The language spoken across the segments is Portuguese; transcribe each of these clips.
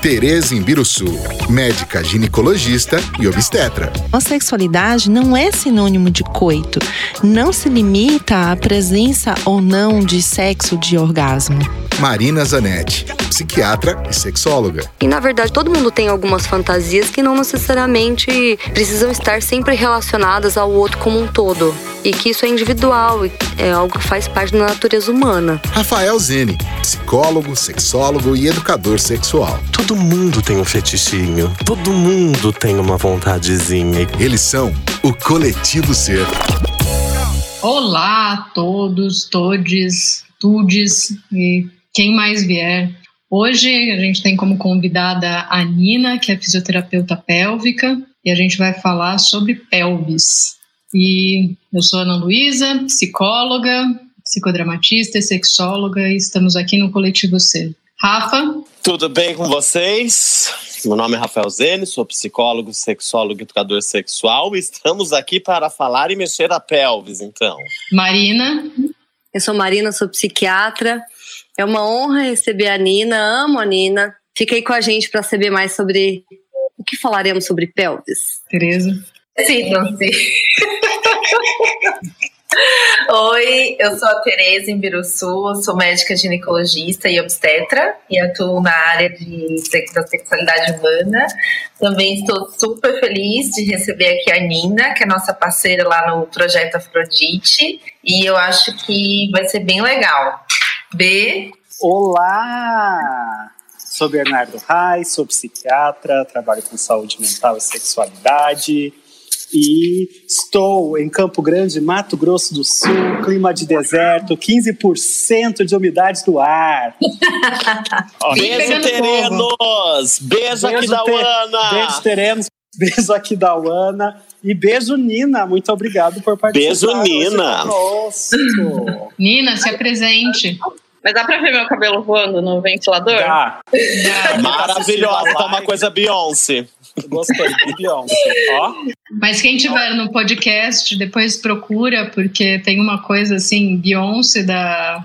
Tereza Imbiruçu, médica ginecologista e obstetra. A sexualidade não é sinônimo de coito. Não se limita à presença ou não de sexo de orgasmo. Marina Zanetti, psiquiatra e sexóloga. E na verdade, todo mundo tem algumas fantasias que não necessariamente precisam estar sempre relacionadas ao outro como um todo. E que isso é individual, é algo que faz parte da natureza humana. Rafael Zene, psicólogo, sexólogo e educador sexual. Todo mundo tem um fetichinho, todo mundo tem uma vontadezinha. Eles são o Coletivo Ser. Olá a todos, todes, tudes e quem mais vier. Hoje a gente tem como convidada a Nina, que é fisioterapeuta pélvica, e a gente vai falar sobre pelvis. E eu sou Ana Luísa, psicóloga, psicodramatista e sexóloga, e estamos aqui no Coletivo C. Rafa? Tudo bem com vocês? Meu nome é Rafael Zene, sou psicólogo, sexólogo e educador sexual. Estamos aqui para falar e mexer a pelvis, então. Marina? Eu sou Marina, sou psiquiatra. É uma honra receber a Nina, amo a Nina. Fica aí com a gente para saber mais sobre o que falaremos sobre pelvis. Tereza? Sim, não sei. Oi, eu sou a Tereza Imbiruçu, sou médica ginecologista e obstetra e atuo na área de da sexualidade humana. Também estou super feliz de receber aqui a Nina, que é nossa parceira lá no projeto Afrodite, e eu acho que vai ser bem legal. B. Olá! Sou Bernardo Reis, sou psiquiatra, trabalho com saúde mental e sexualidade. E estou em Campo Grande, Mato Grosso do Sul, clima de deserto, 15% de umidade do ar. beijo, Terenos! Beijo, beijo aqui da Uana! Beijo, Terenos! Beijo aqui da Uana. E beijo, Nina. Muito obrigado por participar. Beijo, Nina. Nossa. Nina, se apresente. Mas dá pra ver meu cabelo voando no ventilador? Dá. dá. Maravilhosa. Tá uma coisa Beyoncé. Gostei, Beyoncé. Ó. Mas quem tiver no podcast, depois procura, porque tem uma coisa assim, Beyoncé da,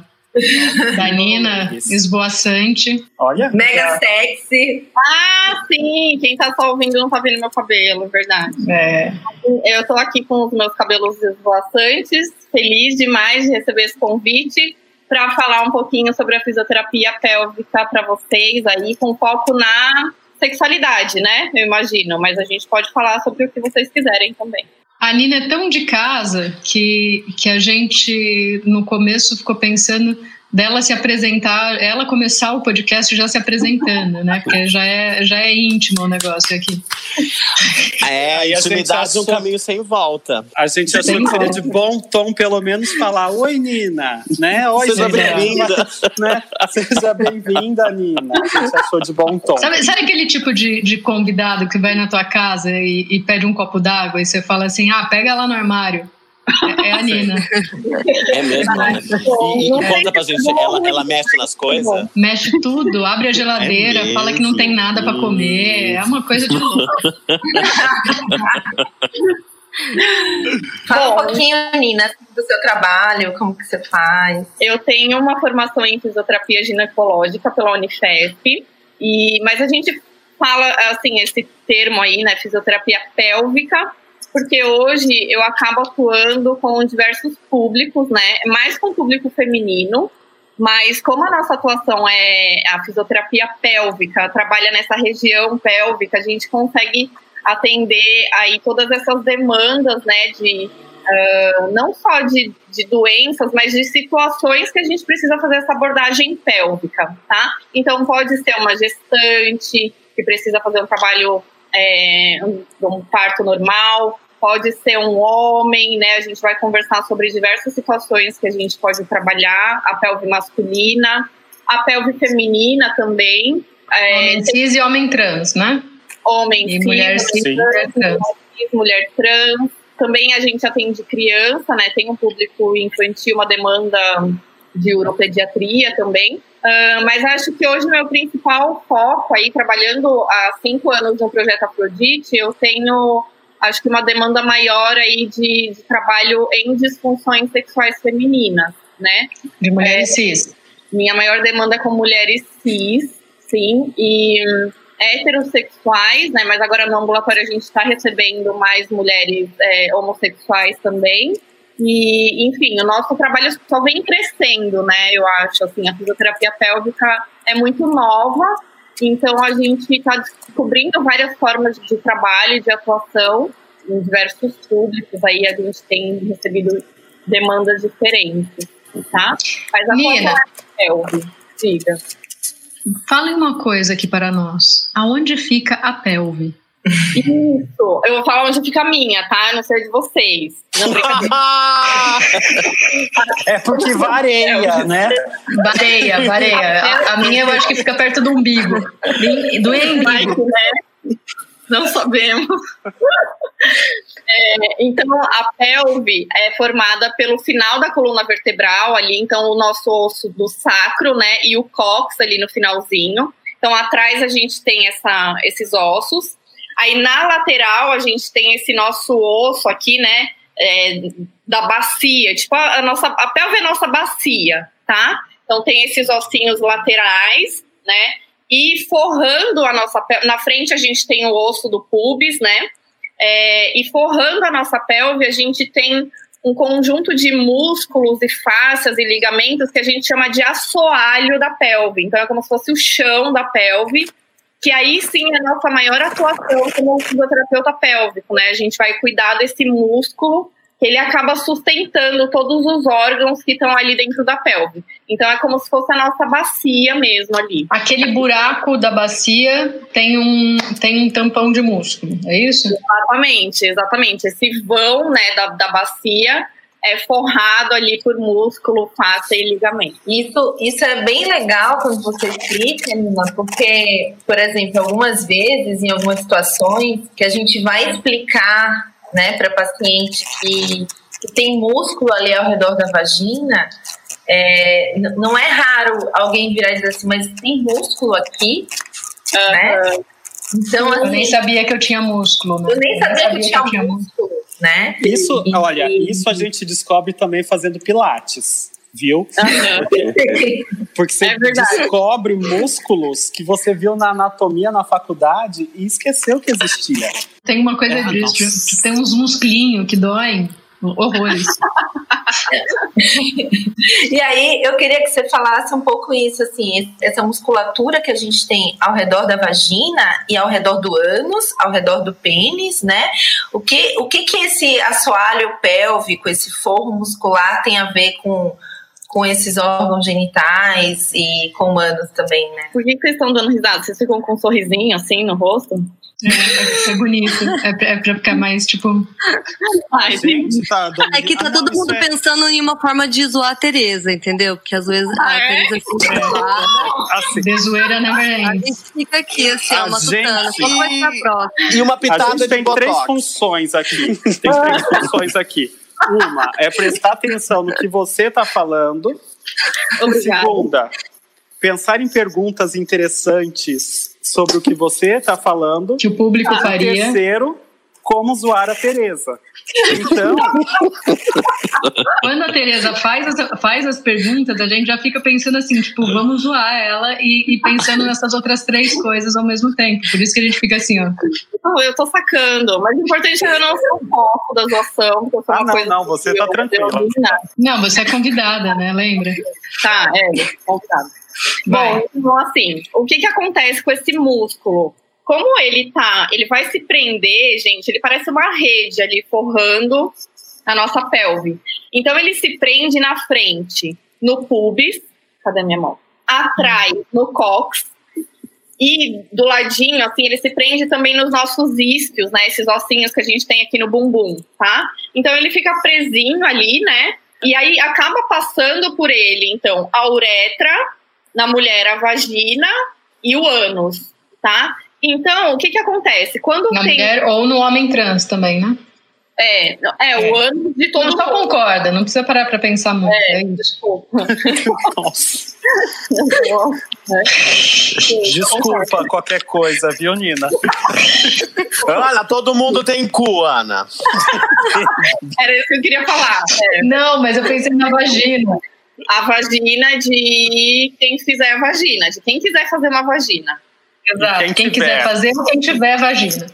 da Nina, esvoaçante. Olha. Mega sexy. Ah, sim. Quem tá só ouvindo não tá vendo meu cabelo, verdade. É. Eu tô aqui com os meus cabelos esvoaçantes, feliz demais de receber esse convite para falar um pouquinho sobre a fisioterapia pélvica para vocês aí, com foco na sexualidade, né? Eu imagino, mas a gente pode falar sobre o que vocês quiserem também. A Nina é tão de casa que, que a gente no começo ficou pensando dela se apresentar, ela começar o podcast já se apresentando, né? Porque já é, já é íntimo o negócio aqui. É, a intimidade é um caminho sem volta. A gente achou que seria de bom tom, pelo menos, falar Oi, Nina, né? Oi, Seja bem-vinda. Né? Seja bem-vinda, Nina. A gente achou de bom tom. Sabe, sabe aquele tipo de, de convidado que vai na tua casa e, e pede um copo d'água e você fala assim, ah, pega lá no armário. É a Nina. É mesmo, né? E, e conta pra gente, ela, ela mexe nas coisas? Mexe tudo, abre a geladeira, é fala que não tem nada pra comer. É uma coisa de louco. Fala um pouquinho, Nina, do seu trabalho, como que você faz. Eu tenho uma formação em fisioterapia ginecológica pela Unifesp, e, mas a gente fala, assim, esse termo aí, né, fisioterapia pélvica, porque hoje eu acabo atuando com diversos públicos, né? Mais com o público feminino, mas como a nossa atuação é a fisioterapia pélvica, trabalha nessa região pélvica, a gente consegue atender aí todas essas demandas, né, de uh, não só de, de doenças, mas de situações que a gente precisa fazer essa abordagem pélvica, tá? Então pode ser uma gestante que precisa fazer um trabalho é, um, um parto normal, pode ser um homem, né? A gente vai conversar sobre diversas situações que a gente pode trabalhar, a pelve masculina, a pelve feminina também. É, homem cis e homem trans, né? Homem e cis, mulher cis, trans, trans. mulher trans. Também a gente atende criança, né? Tem um público infantil, uma demanda de uropediatria também. Uh, mas acho que hoje meu principal foco aí, trabalhando há cinco anos no projeto Afrodite, eu tenho acho que uma demanda maior aí de, de trabalho em disfunções sexuais femininas, né? De mulheres é, cis. Minha maior demanda é com mulheres cis, sim, e hum, heterossexuais, né? Mas agora no ambulatório a gente está recebendo mais mulheres é, homossexuais também. E, enfim, o nosso trabalho só vem crescendo, né? Eu acho, assim, a fisioterapia pélvica é muito nova, então a gente está descobrindo várias formas de trabalho, de atuação em diversos públicos. Aí a gente tem recebido demandas diferentes, tá? Mas a Nina, pelve, diga. Fale uma coisa aqui para nós. Aonde fica a pelve? Isso. Eu vou falar onde fica a minha, tá? Eu não sei de vocês. Não, é porque vareia, né? Vareia, vareia. A, a, minha eu acho que fica perto do umbigo. Do umbigo. Né? Não sabemos. É, então, a pelve é formada pelo final da coluna vertebral ali, então o nosso osso do sacro, né, e o cóccix ali no finalzinho. Então, atrás a gente tem essa, esses ossos. Aí na lateral a gente tem esse nosso osso aqui, né? É, da bacia, tipo a, a, nossa a pelve é a nossa bacia, tá? Então tem esses ossinhos laterais, né? E forrando a nossa pelve, na frente a gente tem o osso do pubis, né? É, e forrando a nossa pelve a gente tem um conjunto de músculos e fáscias e ligamentos que a gente chama de assoalho da pelve. Então é como se fosse o chão da pelve que aí sim é a nossa maior atuação como fisioterapeuta pélvico, né? A gente vai cuidar desse músculo que ele acaba sustentando todos os órgãos que estão ali dentro da pelve. Então é como se fosse a nossa bacia mesmo ali. Aquele buraco da bacia tem um, tem um tampão de músculo, é isso? Exatamente, exatamente. Esse vão né, da, da bacia é forrado ali por músculo, fáscia e ligamento. Isso, isso é bem legal quando você explica, Nina, porque, por exemplo, algumas vezes, em algumas situações, que a gente vai explicar né, para paciente que, que tem músculo ali ao redor da vagina, é, não é raro alguém virar e dizer assim, mas tem músculo aqui, uhum. né? Então, assim, eu nem sabia que eu tinha músculo. Né? Eu nem sabia, eu sabia que, eu que eu tinha músculo né? Isso, e, olha, isso a gente descobre também fazendo pilates viu? Porque você é descobre músculos que você viu na anatomia na faculdade e esqueceu que existia. Tem uma coisa é, disso, tem uns musclinhos que doem. Horrores. e aí, eu queria que você falasse um pouco isso, assim, essa musculatura que a gente tem ao redor da vagina e ao redor do ânus, ao redor do pênis, né? O que, o que que esse assoalho pélvico, esse forro muscular tem a ver com com esses órgãos genitais e com humanos também, né? Por que, que vocês estão dando risada? Vocês ficam com um sorrisinho assim no rosto? É, é bonito. É pra, é pra, ficar mais, tipo. Ai, gente, tá é que tá ah, todo mundo é... pensando em uma forma de zoar a Tereza, entendeu? Porque às vezes ah, a é? Tereza fica é. assim. De zoeira na verdade. A gente fica aqui, assim, a uma gente... Qual vai próxima? E uma pitada a gente tem três funções aqui. Tem três funções aqui. Uma é prestar atenção no que você está falando. Obrigada. Segunda, pensar em perguntas interessantes sobre o que você está falando. Que o público e faria. Terceiro, como zoar a Tereza. Então. Quando a Tereza faz as, faz as perguntas, a gente já fica pensando assim, tipo, vamos zoar ela e, e, pensando nessas outras três coisas ao mesmo tempo. Por isso que a gente fica assim, ó. Não, eu tô sacando, mas o importante é eu não ser o foco da zoação. Porque ah, não, não, você tá tranquila. Não, você é convidada, né? Lembra? Tá, é, convidada. Bom, então assim, o que que acontece com esse músculo? como ele tá, ele vai se prender, gente, ele parece uma rede ali forrando a nossa pelve. Então ele se prende na frente, no pubis, cadê minha mão? Atrás, no cox, E do ladinho, assim, ele se prende também nos nossos isquios, né? Esses ossinhos que a gente tem aqui no bumbum, tá? Então ele fica presinho ali, né? E aí acaba passando por ele, então, a uretra, na mulher a vagina e o ânus, tá? Então, o que que acontece? Quando Na tem... mulher ou no homem trans também, né? É, não- é, o ânus de todo Não só mundo. concorda, não precisa parar pra pensar muito. É, isso. Desculpa. Nossa. Desculpa qualquer coisa, viu, Nina? Olha, todo mundo tem cu, Ana. Era isso que eu queria falar. é. Não, mas eu pensei na vagina. A vagina de quem fizer a vagina, de quem quiser fazer uma vagina. Exato. quem Quem, quiser fazer ou quem tiver vagina.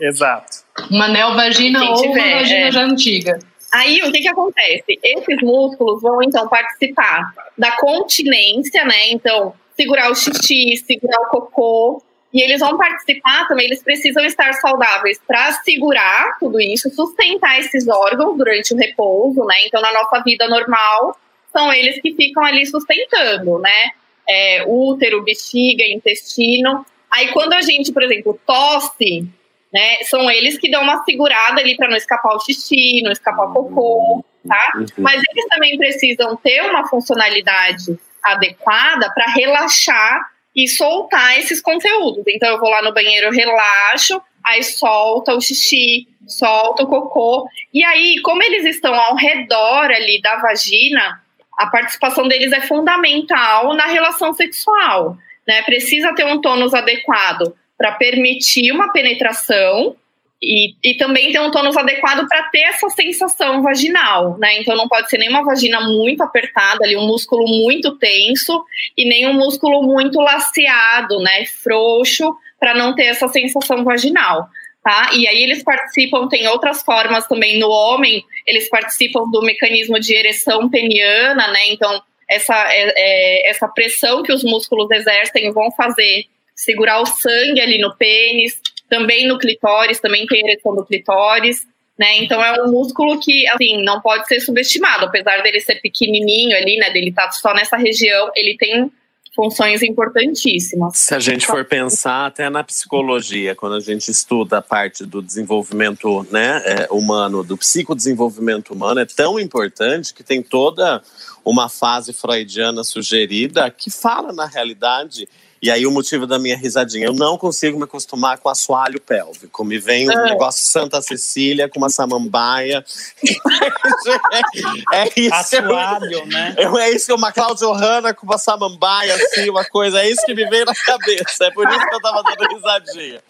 Exato. Uma neovagina Quem ou tiver, uma vagina é. já antiga. Aí, o que que acontece? Esses músculos vão, então, participar da continência, né? Então, segurar o xixi, segurar o cocô. E eles vão participar também, eles precisam estar saudáveis para segurar tudo isso, sustentar esses órgãos durante o repouso, né? Então, na nossa vida normal, são eles que ficam ali sustentando, né? É, útero, bexiga, intestino. Aí, quando a gente, por exemplo, tosse, né? São eles que dão uma segurada ali para não escapar o xixi, não escapar o cocô, tá? Mas eles também precisam ter uma funcionalidade adequada para relaxar e soltar esses conteúdos. Então eu vou lá no banheiro, relaxo, aí solta o xixi, solta o cocô. E aí, como eles estão ao redor ali da vagina, a participação deles é fundamental na relação sexual, né? Precisa ter um tônus adequado para permitir uma penetração e, e também ter um tônus adequado para ter essa sensação vaginal, né? Então não pode ser nem uma vagina muito apertada, ali um músculo muito tenso e nem um músculo muito laceado, né? Frouxo, para não ter essa sensação vaginal. Tá? E aí eles participam, tem outras formas também no homem, eles participam do mecanismo de ereção peniana, né? Então, essa, é, é, essa pressão que os músculos exercem vão fazer segurar o sangue ali no pênis, também no clitóris, também tem ereção do clitóris, né? Então é um músculo que, assim, não pode ser subestimado, apesar dele ser pequenininho ali, né? Dele estar só nessa região, ele tem funções importantíssimas. Se a gente for pensar até na psicologia, quando a gente estuda a parte do desenvolvimento né, é, humano, do psicodesenvolvimento humano, é tão importante que tem toda uma fase freudiana sugerida que fala na realidade. E aí o motivo da minha risadinha, eu não consigo me acostumar com assoalho pélvico. Me vem um Ah. negócio Santa Cecília com uma samambaia. é isso. Assoalho, né? Eu, é isso, uma Cláudia Hanna com uma samambaia, assim, uma coisa. É isso que me veio na cabeça. É por isso que eu tava dando risadinha.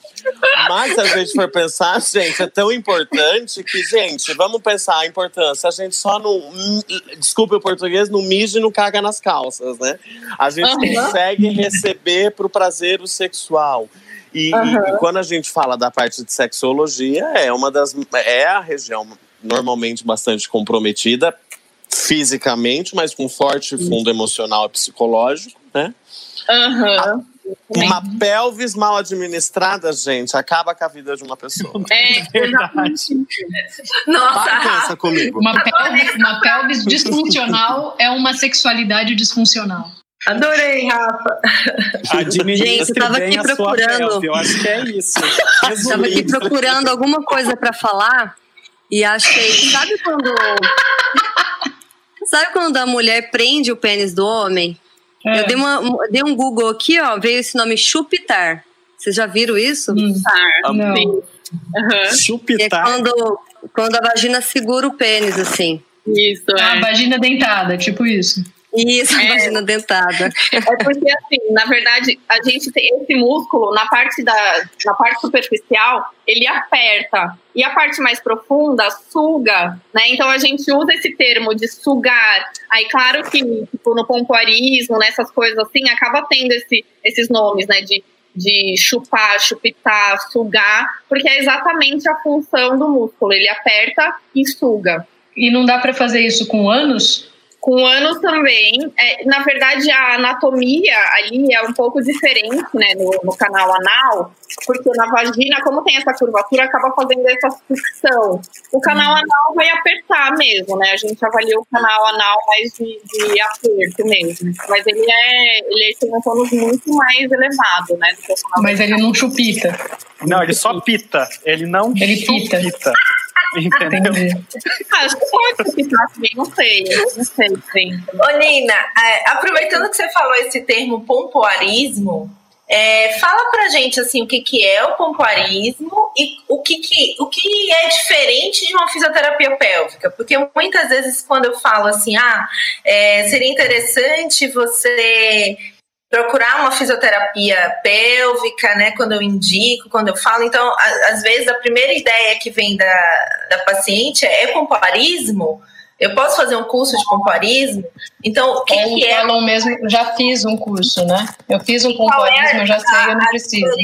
Mas se a gente for pensar, gente, é tão importante que, gente, vamos pensar a importância. A gente só não. Desculpe o português, não mija e não caga nas calças, né? A gente Aham. consegue receber pro prazer o sexual. E, e- Aham. e quando a gente fala da parte de sexologia, é uma das. É a região normalmente bastante comprometida fisicamente, mas com forte fundo emocional e psicológico, né? Aham. Uma pelvis mal administrada, gente, acaba com a vida de uma pessoa. É, Nossa, Para, pensa comigo. Uma pelvis, uma pelvis disfuncional é uma sexualidade disfuncional. Adorei, Rafa. Administre Gente, eu tava aqui a procurando. Eu acho que é isso. Tava aqui procurando alguma coisa pra falar e achei. Sabe quando. Sabe quando a mulher prende o pênis do homem? É. Eu dei, uma- dei um Google aqui, ó, veio esse nome chupitar. Vocês já viram isso? Hum, não. Sim. Aham. Que é Chupitar. quando, quando a vagina segura o pênis, assim. Isso, Ah, é. vagina dentada, tipo isso. Isso, a É. vagina dentada. É porque, assim, na verdade, a gente tem esse músculo na parte, da, na parte superficial, ele aperta. E a parte mais profunda suga, né? Então a gente usa esse termo de sugar. Aí, claro que tipo, no pompoarismo, nessas coisas assim, acaba tendo esse, esses nomes, né? De, de chupar, chupitar, sugar, porque é exatamente a função do músculo. Ele aperta e suga. E não dá pra fazer isso com ânus? Com anos também. É, na verdade, a anatomia ali é um pouco diferente, né, no, no, canal anal, porque na vagina, como tem essa curvatura, acaba fazendo essa sucção. O canal uhum. anal vai apertar mesmo, né? A gente avalia o canal anal mais de, de aperto mesmo. Mas ele é, ele tem um tônus muito mais elevado, né? Mas ele não chupita. Não, ele só pita. Ele não ele chupita. Pita. Entendeu? Acho que pode ficar também, não sei. Não sei, sim. Ô, Nina, é, aproveitando que você falou esse termo pompoarismo, é, fala pra gente assim o que, que é o pompoarismo e o que, que, o que é diferente de uma fisioterapia pélvica. Porque muitas vezes quando eu falo assim, ah, é, seria interessante você procurar uma fisioterapia pélvica, né, quando eu indico, quando eu falo. Então, às vezes, a primeira ideia que vem da, da paciente é pompoarismo, eu posso fazer um curso de pompoarismo? Então, o que, é, que é? Falam mesmo, já fiz um curso, né? Eu fiz um pompoarismo, é já sei, eu não preciso.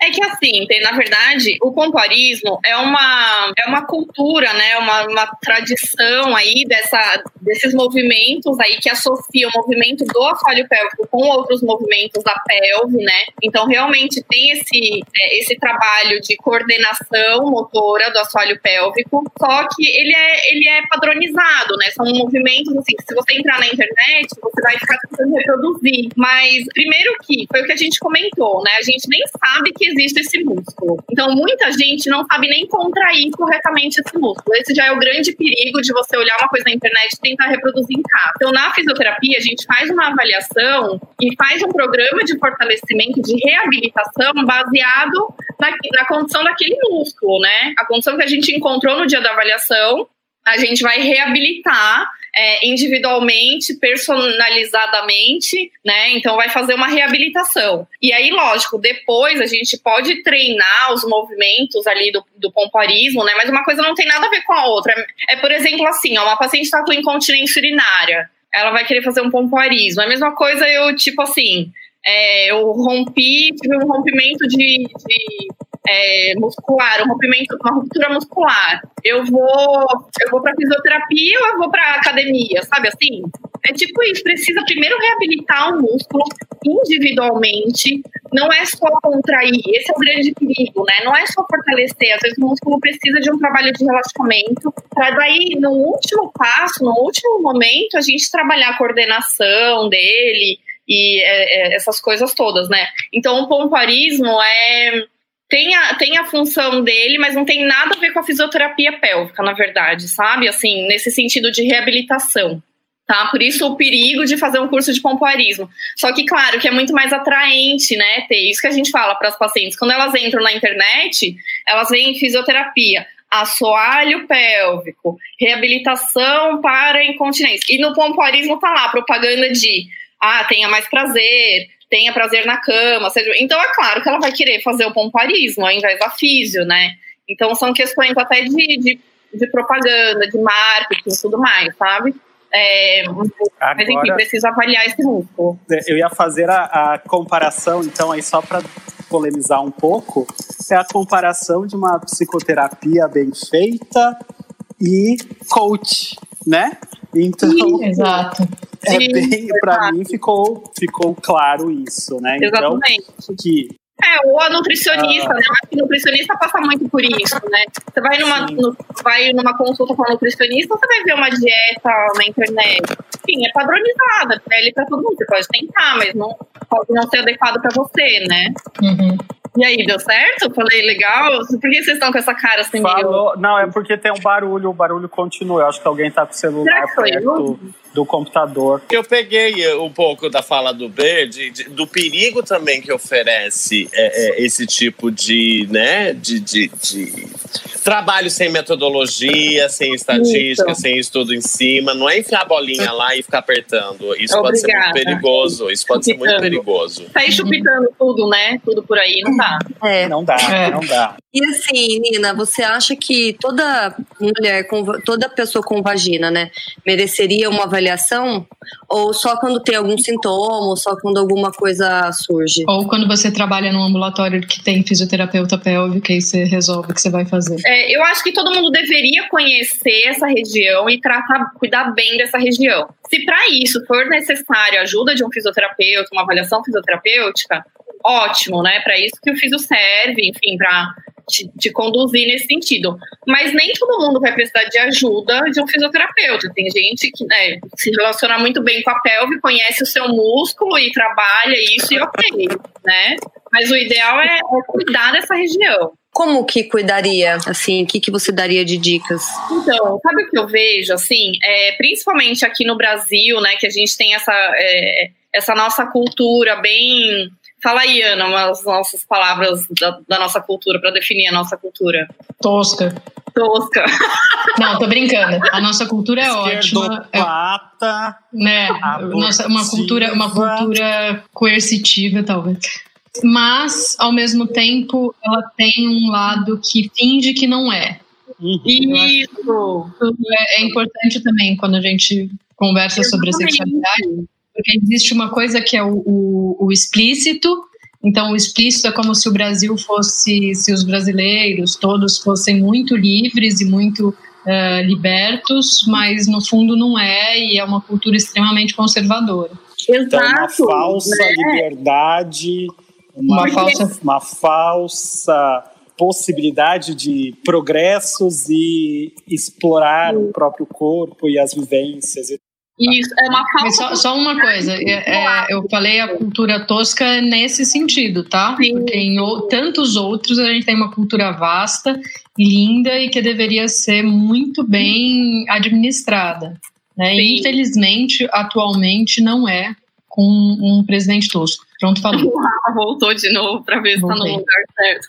É que assim, tem, na verdade, o pompoarismo é uma, é uma cultura, né? Uma, uma tradição aí dessa, desses movimentos aí que associam o movimento do assoalho pélvico com outros movimentos da pelve, né? Então, realmente tem esse, é, esse trabalho de coordenação motora do assoalho pélvico, só que ele é, ele é padronizado, né? São movimentos assim, que se você entrar na internet, você vai ficar tentando reproduzir. Mas primeiro que foi o que a gente comentou, né? A gente nem sabe que existe esse músculo. Então, muita gente não sabe nem contrair corretamente esse músculo. Esse já é o grande perigo de você olhar uma coisa na internet e tentar reproduzir em casa. Então, na fisioterapia, a gente faz uma avaliação e faz um programa de fortalecimento, de reabilitação baseado na, na condição daquele músculo, né? A condição que a gente encontrou no dia da avaliação a gente vai reabilitar é, individualmente, personalizadamente, né? Então vai fazer uma reabilitação. E aí, lógico, depois a gente pode treinar os movimentos ali do, do pomparismo, né? Mas uma coisa não tem nada a ver com a outra. É, por exemplo, assim, ó, uma paciente está com incontinência urinária, ela vai querer fazer um pomparismo. É a mesma coisa eu, tipo assim, é, eu rompi, tive um rompimento de, de é, muscular, um rompimento, uma ruptura muscular, eu vou, eu vou para fisioterapia ou eu vou para academia, sabe assim? É tipo isso, precisa primeiro reabilitar o músculo individualmente, não é só contrair, esse é o grande perigo, né? Não é só fortalecer, às vezes o músculo precisa de um trabalho de relaxamento, para daí, no último passo, no último momento, a gente trabalhar a coordenação dele e é, é, essas coisas todas, né? Então, o pomparismo é tem a, tem a função dele, mas não tem nada a ver com a fisioterapia pélvica, na verdade, sabe? Assim, nesse sentido de reabilitação. Tá? Por isso o perigo de fazer um curso de pompoarismo. Só que, claro, que é muito mais atraente, né? Ter isso que a gente fala para as pacientes. Quando elas entram na internet, elas veem fisioterapia, assoalho pélvico, reabilitação para incontinência. E no pompoarismo tá lá propaganda de ah, tenha mais prazer, tenha prazer na cama. Seja... Então é claro que ela vai querer fazer o pomparismo ao invés da físio, né? Então são questões até de, de, de propaganda, de marketing e tudo mais, sabe? É, Agora, mas enfim, precisa avaliar esse músculo. É, eu ia fazer a, a comparação, então, aí só para polemizar um pouco, é a comparação de uma psicoterapia bem feita e coach, né? Então, Sim, exato. É bem, para mim ficou, ficou claro isso, né? Então, Exatamente. Então, que é, ou a nutricionista, ah. né? A nutricionista passa muito por isso, né? Você vai numa, no, vai numa consulta com a nutricionista, você vai ver uma dieta na internet. Enfim, é padronizada, pele para todo mundo. Você pode tentar, mas não pode não ser adequado para você, né? Uhum. E aí, deu certo? Falei legal? Por que vocês estão com essa cara assim? Falou... Não, é porque tem um barulho, o barulho continua. Eu acho que alguém tá com o celular perto do computador. Eu peguei um pouco da fala do Bird, do perigo também que oferece é, é, esse tipo de, né, de, de, de, trabalho sem metodologia, sem estatística, Isso. sem estudo em cima. Não é enfiar a bolinha lá e ficar apertando. Isso Obrigada. pode ser muito perigoso. Isso pode chupitando. ser muito perigoso. Tá aí chupitando tudo, né? Tudo por aí, não dá. É. Não dá, é. não dá. E assim, Nina, você acha que toda mulher, toda pessoa com vagina, né, mereceria uma avaliação? Ou só quando tem algum sintoma, ou só quando alguma coisa surge? Ou quando você trabalha num ambulatório que tem fisioterapeuta pélvica e você resolve o que você vai fazer? É, é, eu acho que todo mundo deveria conhecer essa região e tratar, cuidar bem dessa região. Se para isso for necessário a ajuda de um fisioterapeuta, uma avaliação fisioterapêutica, ótimo, né? Para isso que o fisio serve, enfim, para te, te, conduzir nesse sentido. Mas nem todo mundo vai precisar de ajuda de um fisioterapeuta. Tem gente que né, se relaciona muito bem com a pelve, conhece o seu músculo e trabalha isso e ok, né? Mas o ideal é, é cuidar dessa região. Como que cuidaria? Assim, o que, que você daria de dicas? Então, sabe o que eu vejo, assim, é, principalmente aqui no Brasil, né, que a gente tem essa, é, essa nossa cultura bem Fala aí, Ana, umas nossas palavras da, da nossa cultura, para definir a nossa cultura. Tosca. Tosca. Não, tô brincando. A nossa cultura é ótima. Pata, né? Nossa, uma cultura, uma cultura coercitiva, talvez. Mas, ao mesmo tempo, ela tem um lado que finge que não é. Uhum. Isso! É, é importante também quando a gente conversa sobre a sexualidade porque existe uma coisa que é o, o, o explícito, então, o explícito é como se o Brasil fosse, se os brasileiros todos fossem muito livres e muito uh, libertos, mas no fundo não é, e é uma cultura extremamente conservadora. Exato. Então, uma falsa né? liberdade, uma, falsa... uma falsa possibilidade de progressos e explorar o próprio corpo e as vivências. Isso, é uma falta. Só, só, uma coisa, é, é, eu falei a cultura tosca nesse sentido, tá? Sim. Porque em o, tantos outros a gente tem uma cultura vasta, linda e que deveria ser muito bem administrada. Né? E, infelizmente, atualmente não é com um presidente tosco. Pronto, falou. Voltou de novo para ver se está no lugar certo.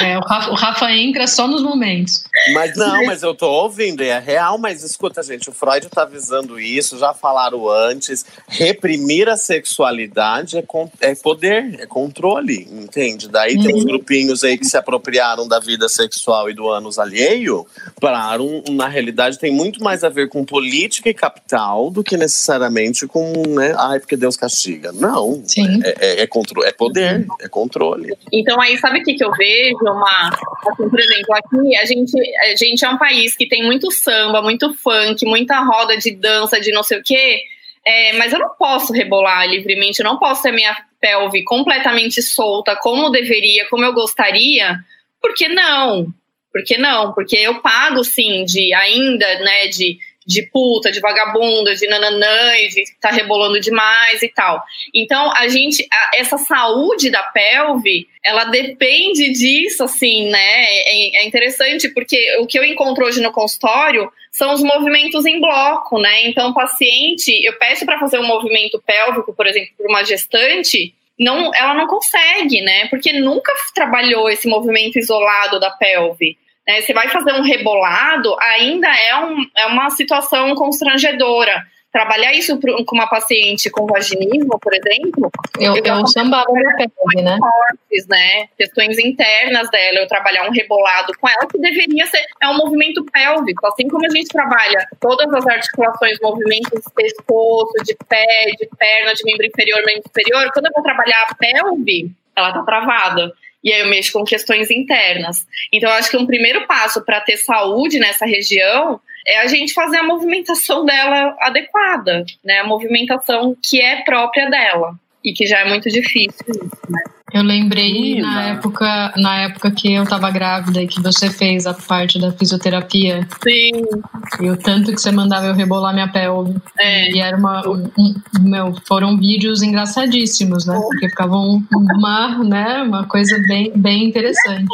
É, o Rafa, o Rafa, entra só nos momentos. Mas não, mas eu tô ouvindo, é real, mas escuta, gente, o Freud tá avisando isso, já falaram antes. Reprimir a sexualidade é, é poder, é controle, entende? Daí uhum. tem uns grupinhos aí que se apropriaram da vida sexual e do ânus alheio. Claro, na realidade tem muito mais a ver com política e capital do que necessariamente com, né, ai, porque Deus castiga. Não. Sim. É, é, é, é poder, é controle. Então aí, sabe o que, que eu vejo? Uma, assim, por exemplo, aqui a gente, a gente é um país que tem muito samba, muito funk, muita roda de dança, de não sei o quê. É, mas eu não posso rebolar livremente, eu não posso ter minha pelve completamente solta como deveria, como eu gostaria, porque não? Por que não? Porque eu pago sim de ainda, né, de de puta, de vagabunda, de nananã, e de tá rebolando demais e tal. Então, a gente, a, essa saúde da pelve, ela depende disso, assim, né? É, é, interessante porque o que eu encontro hoje no consultório são os movimentos em bloco, né? Então, paciente, eu peço para fazer um movimento pélvico, por exemplo, para uma gestante, não, ela não consegue, né? Porque nunca trabalhou esse movimento isolado da pelve né, você vai fazer um rebolado, ainda é, um, é uma situação constrangedora. Trabalhar isso com uma paciente com vaginismo, por exemplo. Eu, eu sambava da pele, né? Fortes, né? Questões internas dela, eu trabalhar um rebolado com ela, que deveria ser. É um movimento pélvico. Assim como a gente trabalha todas as articulações, movimentos de pescoço, de pé, de perna, de membro inferior, membro superior, quando eu vou trabalhar a pelve, ela tá travada e aí eu mexo com questões internas. Então, acho que um primeiro passo para ter saúde nessa região é a gente fazer a movimentação dela adequada, né? A movimentação que é própria dela e que já é muito difícil isso, né? Eu lembrei na época, na época que eu tava grávida e que você fez a parte da fisioterapia. Sim. E o tanto que você mandava eu rebolar minha pelve. É. E era uma. Um, meu, foram vídeos engraçadíssimos, né? Porque ficavam uma, né, uma coisa bem, bem interessante.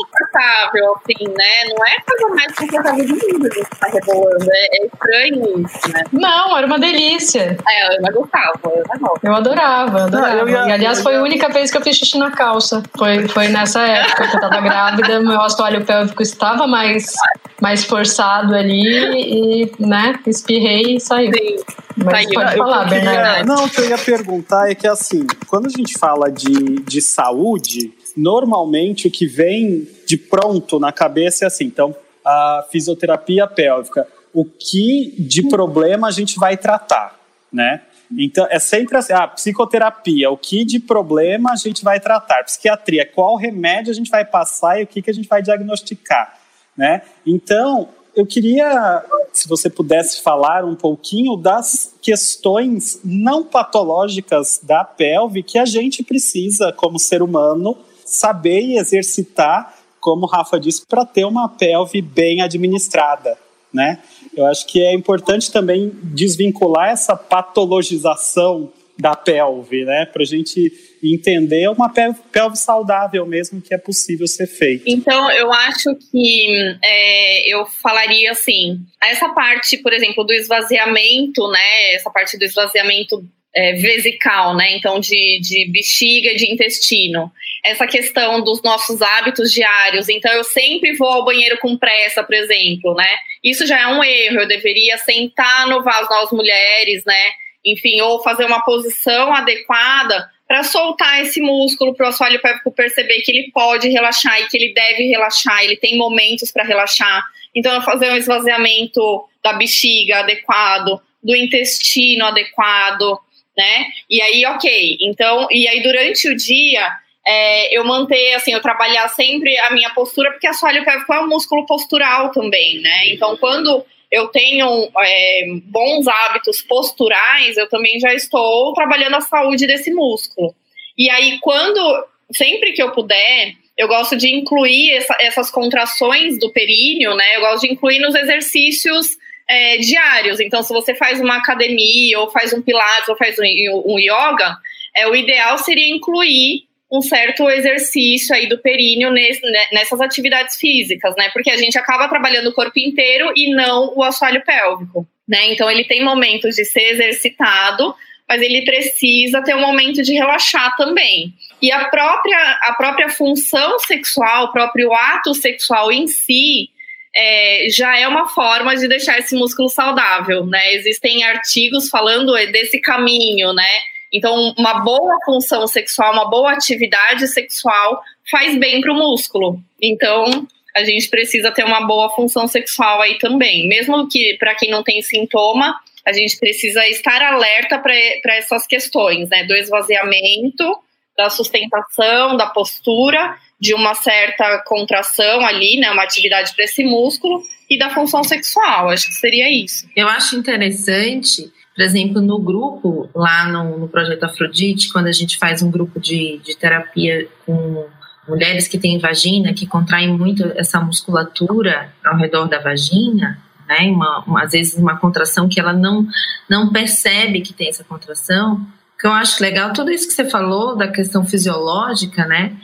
Confortável, assim, né? Não é a coisa mais confortável do mundo a gente tá rebolando. É, é estranho isso, né? Não, era uma delícia. É, eu gostava. Eu, eu adorava, adorava. Não, eu ia, e aliás, foi a única vez que eu fiz xixi na calça. Foi, foi nessa época que eu tava grávida, meu assoalho pélvico estava mais, mais forçado ali e, né, espirrei e saiu. Sim. Mas Saiu. pode falar, Bernardo. Não, o que eu ia perguntar é que, assim, quando a gente fala de, de saúde, normalmente o que vem de pronto na cabeça é assim, então, a fisioterapia pélvica, o que de problema a gente vai tratar, né? Então, é sempre assim, ah, psicoterapia, o que de problema a gente vai tratar? Psiquiatria, qual remédio a gente vai passar e o que, que a gente vai diagnosticar? né? Então, eu queria, se você pudesse falar um pouquinho das questões não patológicas da pelve que a gente precisa, como ser humano, saber e exercitar, como o Rafa disse, para ter uma pelve bem administrada, né? Eu acho que é importante também desvincular essa patologização da pelve, né? Para a gente entender uma pelve, saudável mesmo que é possível ser feito. Então, eu acho que é, eu falaria assim, essa parte, por exemplo, do esvaziamento, né? Essa parte do esvaziamento é, vesical, né? Então, de, de bexiga, de intestino. Essa questão dos nossos hábitos diários. Então, eu sempre vou ao banheiro com pressa, por exemplo, né? Isso já é um erro. Eu deveria sentar no vaso nós mulheres, né? Enfim, ou fazer uma posição adequada para soltar esse músculo para o assoalho pélvico perceber que ele pode relaxar e que ele deve relaxar, ele tem momentos para relaxar. Então, fazer um esvaziamento da bexiga adequado, do intestino adequado, né? E aí, ok. Então, e aí durante o dia, é, eu manter, assim, eu trabalhar sempre a minha postura, porque assoalho pélvico é um músculo postural também, né? Então, quando eu tenho é, bons hábitos posturais, eu também já estou trabalhando a saúde desse músculo. E aí, quando, sempre que eu puder, eu gosto de incluir essa, essas contrações do períneo, né? Eu gosto de incluir nos exercícios é, diários. Então, se você faz uma academia, ou faz um pilates, ou faz um, um yoga, é, o ideal seria incluir um certo exercício aí do períneo né, nessas atividades físicas, né? Porque a gente acaba trabalhando o corpo inteiro e não o assoalho pélvico, né? Então ele tem momentos de ser exercitado, mas ele precisa ter um momento de relaxar também. E a própria, a própria função sexual, o próprio ato sexual em si, é, já é uma forma de deixar esse músculo saudável, né? Existem artigos falando desse caminho, né? Então, uma boa função sexual, uma boa atividade sexual faz bem para o músculo. Então, a gente precisa ter uma boa função sexual aí também. Mesmo que para quem não tem sintoma, a gente precisa estar alerta para essas questões, né? Do esvaziamento, da sustentação, da postura, de uma certa contração ali, né? Uma atividade para esse músculo e da função sexual. Acho que seria isso. Eu acho interessante por exemplo, no grupo, lá no, no Projeto Afrodite, quando a gente faz um grupo de, de terapia com mulheres que têm vagina, que contraem muito essa musculatura ao redor da vagina, né? Uma, uma, às vezes uma contração que ela não, não percebe que tem essa contração. que eu acho legal, tudo isso que você falou da questão fisiológica, né?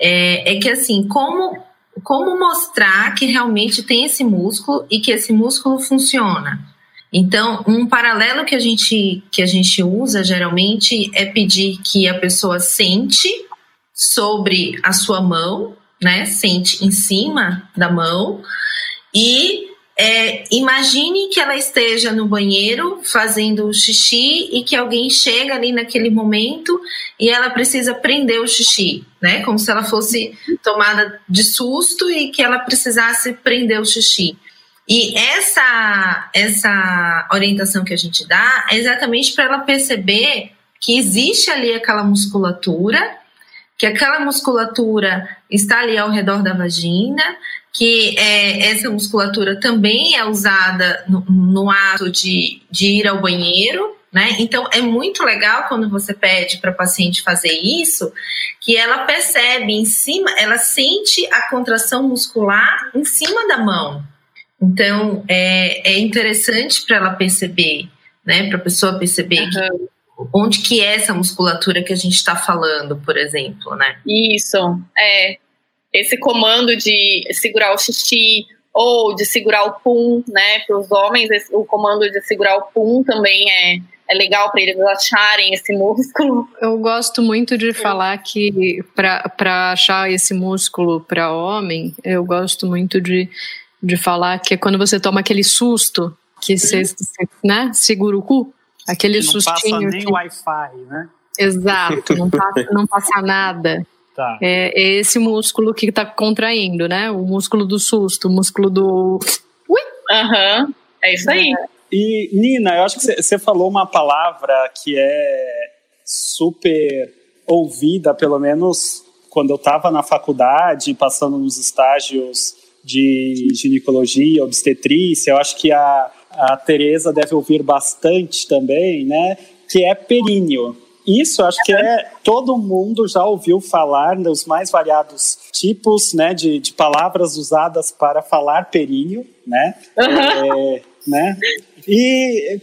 É, é que assim, como, como mostrar que realmente tem esse músculo e que esse músculo funciona? Então, um paralelo que a gente que a gente usa geralmente é pedir que a pessoa sente sobre a sua mão, né? Sente em cima da mão e é, imagine que ela esteja no banheiro fazendo xixi e que alguém chega ali naquele momento e ela precisa prender o xixi, né? Como se ela fosse tomada de susto e que ela precisasse prender o xixi. E essa, essa orientação que a gente dá é exatamente para ela perceber que existe ali aquela musculatura, que aquela musculatura está ali ao redor da vagina, que é, essa musculatura também é usada no, no ato de, de ir ao banheiro, né? Então é muito legal quando você pede para a paciente fazer isso, que ela percebe em cima, ela sente a contração muscular em cima da mão. Então, é, é interessante para ela perceber, né? Para a pessoa perceber uhum. que, onde que é essa musculatura que a gente está falando, por exemplo, né? Isso, é. Esse comando de segurar o xixi ou de segurar o pum, né? Para os homens, esse, o comando de segurar o pum também é, é legal para eles acharem esse músculo. Eu gosto muito de falar que para achar esse músculo para homem, eu gosto muito de de falar que é quando você toma aquele susto que você, né, segura o cu, aquele não sustinho. Não passa nem Wi-Fi, né? Exato, não passa, não passa nada. Tá. É, é, esse músculo que está contraindo, né? O músculo do susto, o músculo do. Ui! Aham, uhum. é isso aí. É. E, Nina, eu acho que você falou uma palavra que é super ouvida, pelo menos quando eu estava na faculdade, passando nos estágios de ginecologia, obstetrícia, eu acho que a, a Tereza deve ouvir bastante também, né? Que é períneo. Isso, acho que é todo mundo já ouviu falar dos mais variados tipos, né, de, de palavras usadas para falar períneo, né? Uhum. É, né? E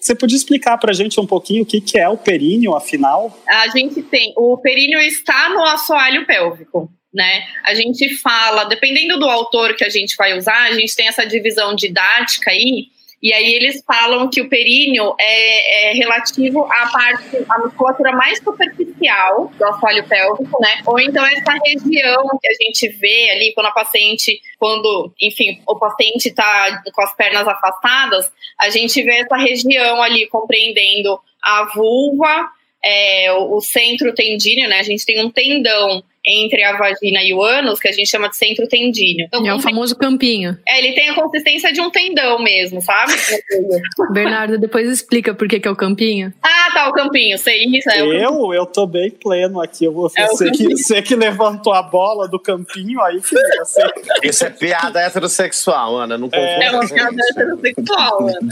você podia explicar para a gente um pouquinho o que, que é o períneo, afinal? A gente tem o períneo está no assoalho pélvico. Né? A gente fala, dependendo do autor que a gente vai usar, a gente tem essa divisão didática aí, e aí eles falam que o períneo é, é relativo à parte, à musculatura mais superficial do assoalho pélvico, né? Ou então essa região que a gente vê ali quando a paciente, quando, enfim, o paciente está com as pernas afastadas, a gente vê essa região ali compreendendo a vulva, é, o centro tendíneo, né? A gente tem um tendão entre a vagina e o ânus, que a gente chama de centro tendíneo. Então, é o famoso campinho. É, ele tem a consistência de um tendão mesmo, sabe? Bernardo, depois explica por que, que é o campinho. Ah, tá, o campinho, sei isso. É eu, eu tô bem pleno aqui. Eu vou é você, que, você que levantou a bola do campinho aí que você... Isso é piada heterossexual, Ana, não É, é uma piada heterossexual, Ana.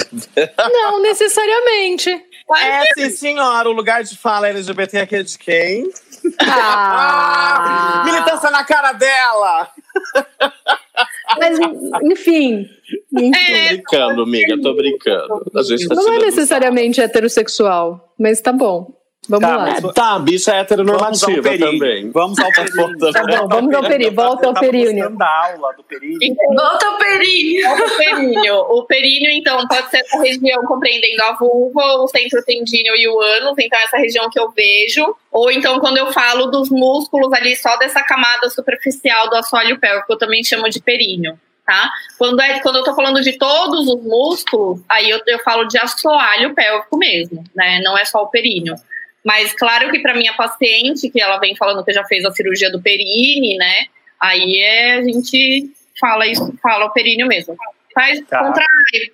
Não necessariamente. É, sim, senhora. O lugar de fala LGBT aqui é de quem? Ah. Militância na cara dela! Mas, enfim. enfim. Tô brincando, amiga, tô brincando. A gente tá Não é necessariamente heterossexual, mas tá bom. Vamos Tá, lá. mas- Tá, bicha é heteronormativa Vamos ao períneo. também. Vamos ao períneo. Tá bom, vamos ao períneo. Volta ao períneo. aula do períneo. Volta ao períneo. O períneo. O períneo, então, pode ser essa região compreendendo a vulva, o centro tendíneo e o ânus, então essa região que eu vejo. Ou então, quando eu falo dos músculos ali, só dessa camada superficial do assoalho pélvico, eu também chamo de períneo. Tá? Quando, é, quando eu tô falando de todos os músculos, aí eu, eu falo de assoalho pélvico mesmo, né? Não é só o períneo. Mas claro que para minha paciente, que ela vem falando que já fez a cirurgia do perine, né? Aí é, a gente fala isso, fala o períneo mesmo. Faz, Tá. contrai,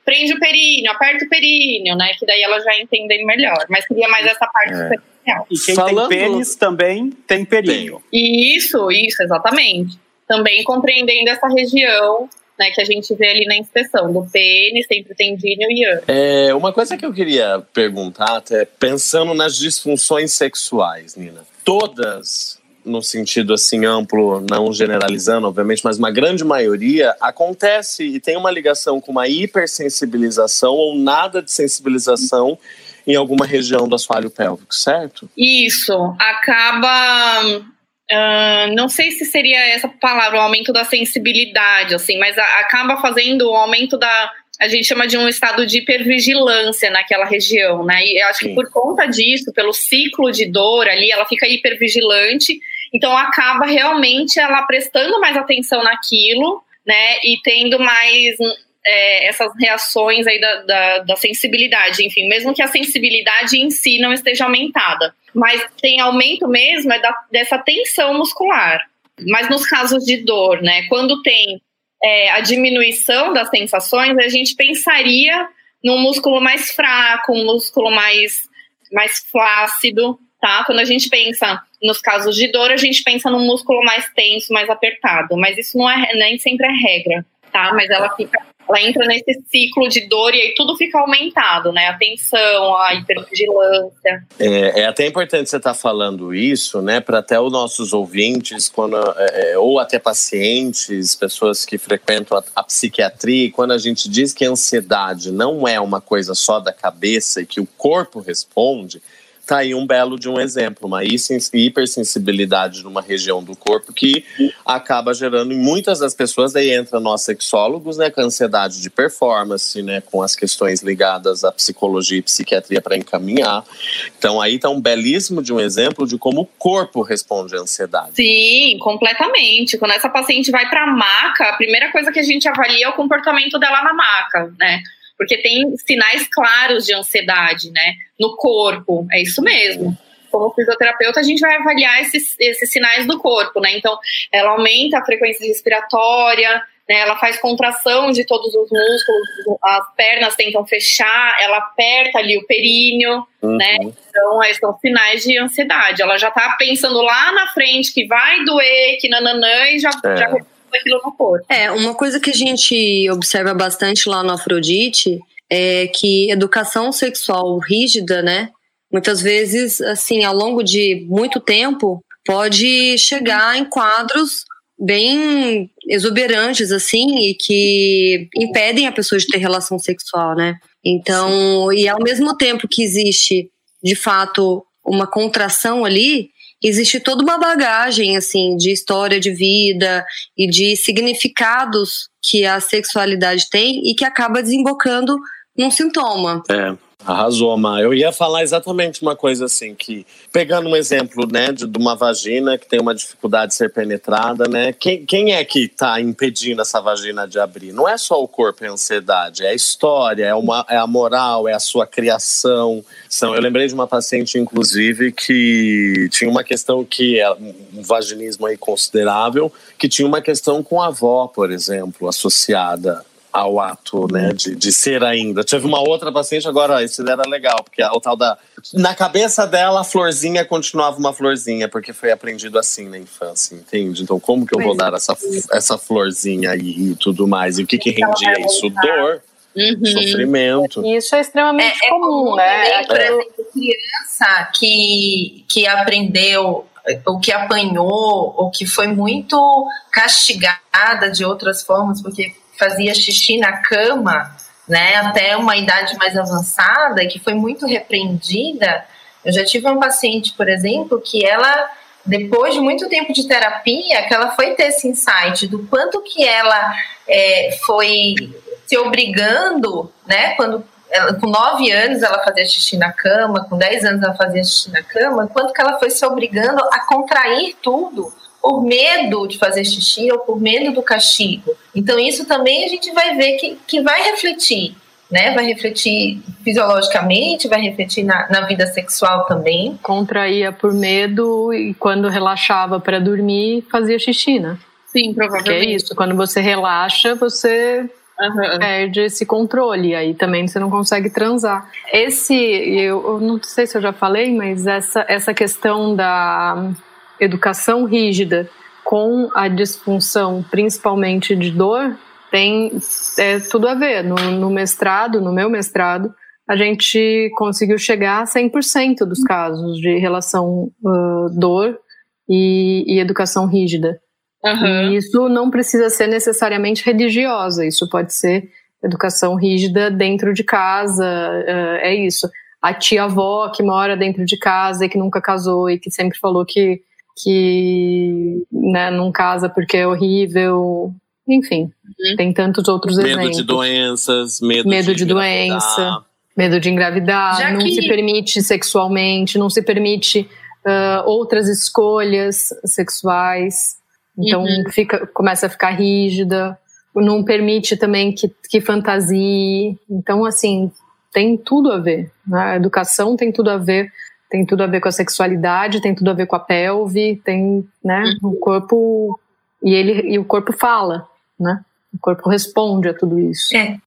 prende o períneo, aperta o períneo, né? Que daí ela já entende melhor. Mas queria mais essa parte É. superficial. E quem Falando- tem pênis também tem períneo. Isso, isso, exatamente. Também compreendendo essa região, né, que a gente vê ali na inspeção, do pênis, sempre tendíneo e ânus. É, uma coisa que eu queria perguntar, até pensando nas disfunções sexuais, Nina. Todas, no sentido assim amplo, não generalizando, obviamente, mas uma grande maioria, acontece e tem uma ligação com uma hipersensibilização ou nada de sensibilização em alguma região do assoalho pélvico, certo? Isso acaba. Ah, não sei se seria essa palavra, o aumento da sensibilidade, assim, mas a- acaba fazendo o aumento da. A gente chama de um estado de hipervigilância naquela região, né? E eu acho que Sim. por conta disso, pelo ciclo de dor ali, ela fica hipervigilante, então acaba realmente ela prestando mais atenção naquilo, né? E tendo mais é, essas reações aí da, da, da sensibilidade, enfim, mesmo que a sensibilidade em si não esteja aumentada. Mas tem aumento mesmo é da, dessa tensão muscular. Mas nos casos de dor, né? Quando tem é, a diminuição das sensações, a gente pensaria num músculo mais fraco, um músculo mais, mais flácido, tá? Quando a gente pensa nos casos de dor, a gente pensa num músculo mais tenso, mais apertado. Mas isso não é nem sempre é regra, tá? Mas ela fica, ela entra nesse ciclo de dor e aí tudo fica aumentado, né? A tensão, a hipervigilância. É, é até importante você estar falando isso, né, para até os nossos ouvintes, quando, é, é, ou até pacientes, pessoas que frequentam a, a psiquiatria, quando a gente diz que a ansiedade não é uma coisa só da cabeça e que o corpo responde, tá aí um belo de um exemplo, uma hipersensibilidade numa região do corpo que acaba gerando em muitas das pessoas, daí entra nós sexólogos, né, com a ansiedade de performance, né, com as questões ligadas à psicologia e psiquiatria para encaminhar. Então aí tá um belíssimo de um exemplo de como o corpo responde à ansiedade. Sim, completamente. Quando essa paciente vai para a maca, a primeira coisa que a gente avalia é o comportamento dela na maca, né? Porque tem sinais claros de ansiedade, né? No corpo, é isso mesmo. Como fisioterapeuta, a gente vai avaliar esses, esses sinais do corpo, né? Então, ela aumenta a frequência respiratória, né? Ela faz contração de todos os músculos, as pernas tentam fechar, ela aperta ali o períneo, né? Então, esses são sinais de ansiedade. Ela já tá pensando lá na frente que vai doer, que nananã, e já, É. já no corpo. É, uma coisa que a gente observa bastante lá no Afrodite é que educação sexual rígida, né? Muitas vezes, assim, ao longo de muito tempo, pode chegar em quadros bem exuberantes, assim, e que impedem a pessoa de ter relação sexual, né? Então, Sim. e ao mesmo tempo que existe, de fato, uma contração ali, existe toda uma bagagem, assim, de história de vida e de significados que a sexualidade tem e que acaba desembocando num sintoma. É. Arrasou, Má. Eu ia falar exatamente uma coisa assim, que pegando um exemplo, né, de, de uma vagina que tem uma dificuldade de ser penetrada, né, quem, quem é que está impedindo essa vagina de abrir? Não é só o corpo e a ansiedade, é a história, é, uma, é a moral, é a sua criação. São, eu lembrei de uma paciente, inclusive, que tinha uma questão que é um vaginismo aí considerável, que tinha uma questão com a avó, por exemplo, associada ao ato, né, de, de ser ainda. Tive uma outra paciente agora, esse era legal, porque o tal da na cabeça dela a florzinha continuava uma florzinha, porque foi aprendido assim na infância, entende? Então como que eu vou dar essa essa florzinha aí e tudo mais? E o que que rendia isso? Dor. Uhum. Sofrimento. Isso é extremamente é, é comum, né? Também, por exemplo, criança que, que aprendeu ou que apanhou, ou que foi muito castigada de outras formas, porque fazia xixi na cama, né, até uma idade mais avançada, que foi muito repreendida. Eu já tive um paciente, por exemplo, que ela, depois de muito tempo de terapia, que ela foi ter esse insight do quanto que ela é, foi se obrigando, né, quando ela, com 9 anos ela fazia xixi na cama, com 10 anos ela fazia xixi na cama, quanto que ela foi se obrigando a contrair tudo por medo de fazer xixi ou por medo do castigo. Então, isso também a gente vai ver que, que vai refletir, né? Vai refletir fisiologicamente, vai refletir na, na vida sexual também. Contraía por medo e quando relaxava para dormir, fazia xixi, né? Sim, provavelmente. Porque é isso, quando você relaxa, você Uhum. perde esse controle, aí também você não consegue transar. Esse, eu, eu, não sei se eu já falei, mas essa, essa questão da educação rígida com a disfunção, principalmente de dor, tem é, tudo a ver. No, no, mestrado, no meu mestrado, a gente conseguiu chegar a 100% dos casos de relação uh, dor e, e, educação rígida. Uhum. E isso não precisa ser necessariamente religiosa, isso pode ser educação rígida dentro de casa, uh, é isso. A tia-avó que mora dentro de casa e que nunca casou e que sempre falou que que né, não casa porque é horrível. Enfim, uhum. tem tantos outros medo exemplos. Medo de doenças, medo, medo de, de doença, medo de engravidar, Já não que... se permite sexualmente, não se permite uh, outras escolhas sexuais. Então uhum. fica, começa a ficar rígida, não permite também que, que fantasie. Então, assim, tem tudo a ver. Né? A educação tem tudo a ver tem tudo a ver com a sexualidade, tem tudo a ver com a pelve, tem, né, uhum. o corpo e ele e o corpo fala, né? O corpo responde a tudo isso. É,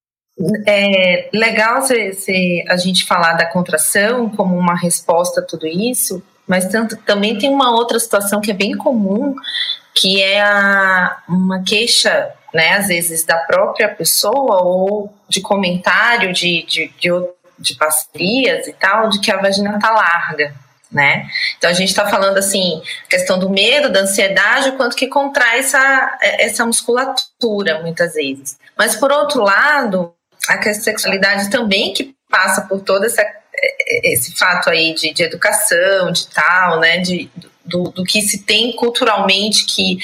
é legal se, se a gente falar da contração como uma resposta a tudo isso, mas tanto, também tem uma outra situação que é bem comum, que é a, uma queixa, né, às vezes da própria pessoa ou de comentário de, de, de, de parcerias e tal, de que a vagina tá larga, né? Então a gente está falando assim, questão do medo, da ansiedade, o quanto que contrai essa, essa musculatura muitas vezes. Mas por outro lado, a sexualidade também que passa por todo essa, esse fato aí de, de educação, de tal, né? De, do, do, que se tem culturalmente que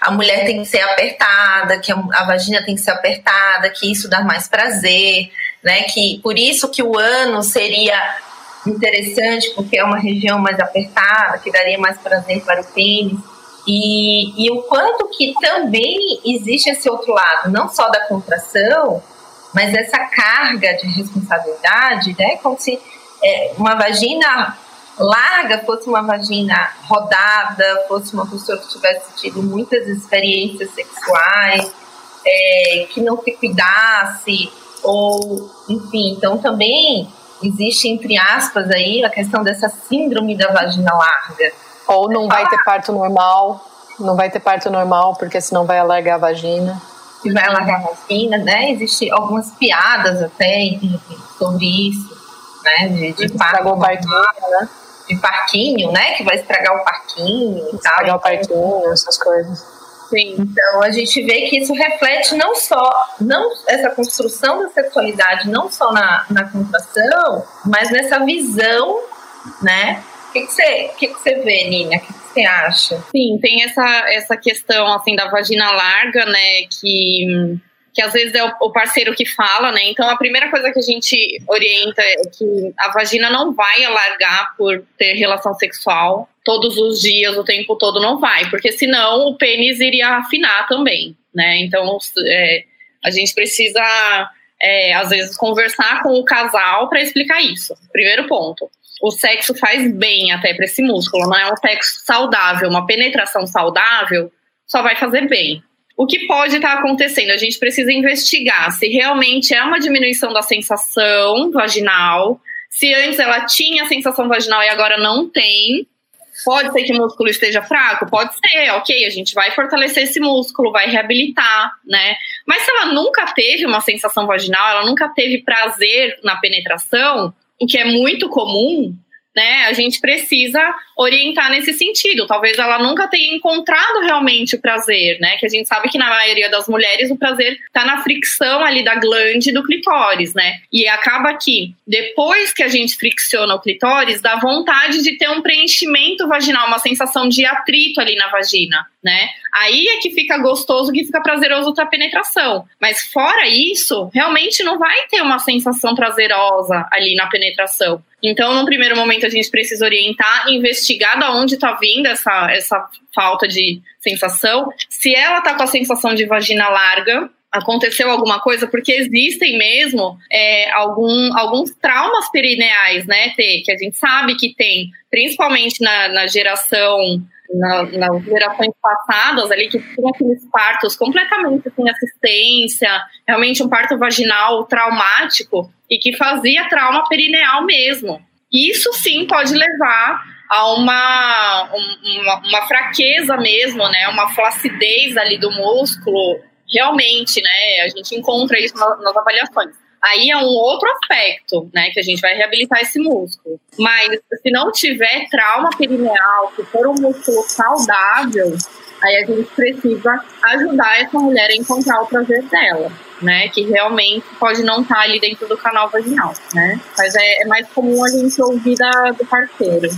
a mulher tem que ser apertada, que a, a vagina tem que ser apertada, que isso dá mais prazer né? Que por isso que o ano seria interessante, porque é uma região mais apertada, que daria mais prazer para o pênis. E, e o quanto que também existe esse outro lado, não só da contração, mas essa carga de responsabilidade, né? Como se é, uma vagina larga fosse uma vagina rodada, fosse uma pessoa que tivesse tido muitas experiências sexuais, é, que não se cuidasse, ou enfim, então também existe entre aspas aí a questão dessa síndrome da vagina larga. Ou não vai ter parto normal. Não vai ter parto normal, porque senão vai alargar a vagina. E vai alargar a vagina, né? Existem algumas piadas até sobre isso, né? De, de parto, né? De parquinho, né? Que vai estragar o parquinho e tal. Estragar o parquinho, essas coisas. Sim. Então a gente vê que isso reflete não só não essa construção da sexualidade, não só na, na contração, mas nessa visão, né? O que, que, você, que, que você vê, Nina? O que, que você acha? Sim, tem essa, essa questão assim da vagina larga, né? Que que às vezes é o parceiro que fala, né? Então a primeira coisa que a gente orienta é que a vagina não vai alargar por ter relação sexual todos os dias, o tempo todo, não vai, porque senão o pênis iria afinar também, né? Então é, a gente precisa é, às vezes conversar com o casal para explicar isso. Primeiro ponto. O sexo faz bem até para esse músculo, não é um sexo saudável, uma penetração saudável só vai fazer bem. O que pode estar tá acontecendo? A gente precisa investigar se realmente é uma diminuição da sensação vaginal, se antes ela tinha sensação vaginal e agora não tem. Pode ser que o músculo esteja fraco? Pode ser, ok, a gente vai fortalecer esse músculo, vai reabilitar, né? Mas se ela nunca teve uma sensação vaginal, ela nunca teve prazer na penetração, o que é muito comum, né? A gente precisa orientar nesse sentido. Talvez ela nunca tenha encontrado realmente o prazer, né? Que a gente sabe que na maioria das mulheres o prazer está na fricção ali da glande do clitóris, né? E acaba que depois que a gente fricciona o clitóris, dá vontade de ter um preenchimento vaginal, uma sensação de atrito ali na vagina, né? Aí é que fica gostoso, que fica prazeroso a penetração. Mas fora isso, realmente não vai ter uma sensação prazerosa ali na penetração. Então, no primeiro momento, a gente precisa orientar, investigar de onde está vindo essa, essa falta de sensação. Se ela está com a sensação de vagina larga, aconteceu alguma coisa, porque existem mesmo é, algum, alguns traumas perineais, né, Tê, que a gente sabe que tem, principalmente na, na geração na, nas gerações passadas ali, que tinha aqueles partos completamente sem assistência, realmente um parto vaginal traumático e que fazia trauma perineal mesmo. Isso sim pode levar a uma, uma, uma fraqueza mesmo, né? Uma flacidez ali do músculo, realmente, né? A gente encontra isso nas avaliações. Aí é um outro aspecto, né, que a gente vai reabilitar esse músculo. Mas se não tiver trauma perineal, se for um músculo saudável, aí a gente precisa ajudar essa mulher a encontrar o prazer dela, né, que realmente pode não estar tá ali dentro do canal vaginal, né. Mas é, é mais comum a gente ouvir da, do parceiro.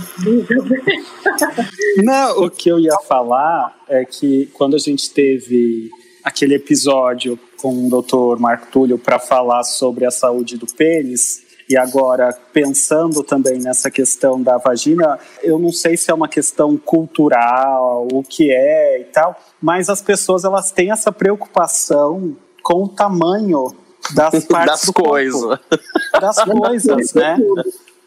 não, o que eu ia falar é que quando a gente teve aquele episódio com o Dr. Marco Túlio para falar sobre a saúde do pênis. E agora, pensando também nessa questão da vagina, eu não sei se é uma questão cultural, o que é e tal, mas as pessoas elas têm essa preocupação com o tamanho das partes das coisas. Das coisas, né?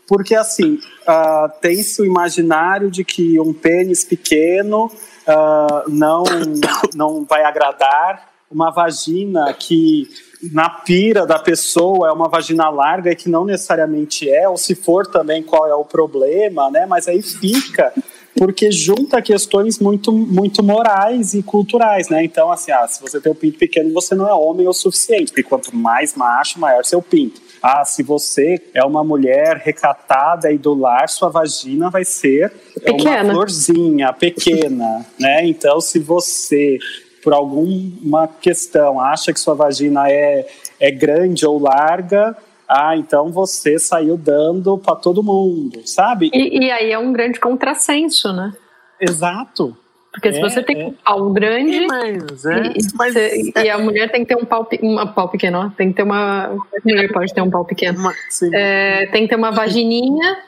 Porque assim, uh, tem-se o imaginário de que um pênis pequeno uh, não, não vai agradar, uma vagina que na pira da pessoa é uma vagina larga e que não necessariamente é, ou se for também qual é o problema, né? Mas aí fica porque junta questões muito, muito morais e culturais, né? Então, assim, ah, se você tem um pinto pequeno, você não é homem o suficiente, porque quanto mais macho, maior seu pinto. Ah, se você é uma mulher recatada e do lar, sua vagina vai ser pequena. uma florzinha pequena, né? Então, se você por alguma questão acha que sua vagina é, é grande ou larga, ah, então você saiu dando para todo mundo, sabe? E, e, aí é um grande contrassenso, né? Exato. Porque se é, você tem é. um pau grande mas, é, e, mas, você, e, a mulher tem que ter um pau, uma pau pequeno, ó, tem que ter uma. A mulher pode ter um pau pequeno. Uma, é, tem que ter uma vagininha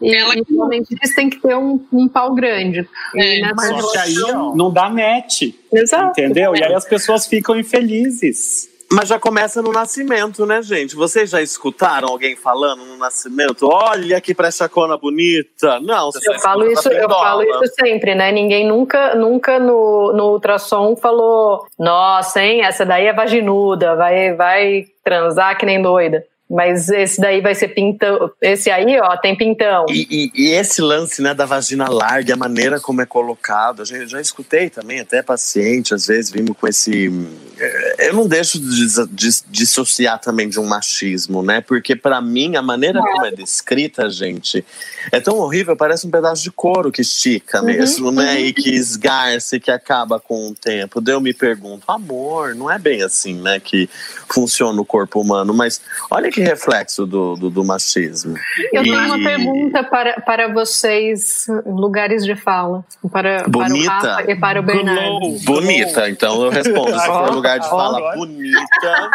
e, ela e realmente eles têm que ter um, um pau grande. É, mas relação... aí ó, não dá match. Exato. Entendeu? E aí as pessoas ficam infelizes. Mas já começa no nascimento, né, gente? Vocês já escutaram alguém falando no nascimento? Olha que pré-chacona bonita. Não, eu falo isso, eu falo isso sempre, né? Ninguém nunca, nunca no, no ultrassom falou: "Nossa, hein, essa daí é vaginuda, vai vai transar que nem doida". Mas esse daí vai ser pintão. Esse aí, ó, tem pintão. E, e, e, esse lance né, da vagina larga, a maneira como é colocado, eu já escutei também, até paciente, às vezes, vindo com esse. Eh, eu não deixo de, de dissociar também de um machismo, né? Porque, para mim, a maneira como é descrita, gente, é tão horrível, parece um pedaço de couro que estica uhum, mesmo, né? Uhum. E que esgarça e que acaba com o tempo. Daí eu me pergunto, amor, não é bem assim, né? Que funciona o corpo humano, mas olha que reflexo do, do, do machismo. Eu tenho uma pergunta para, para vocês, lugares de fala. Para, bonita. para o Rafa e para o Bernardo. Bonita, então eu respondo. Se for lugar de fala bonita.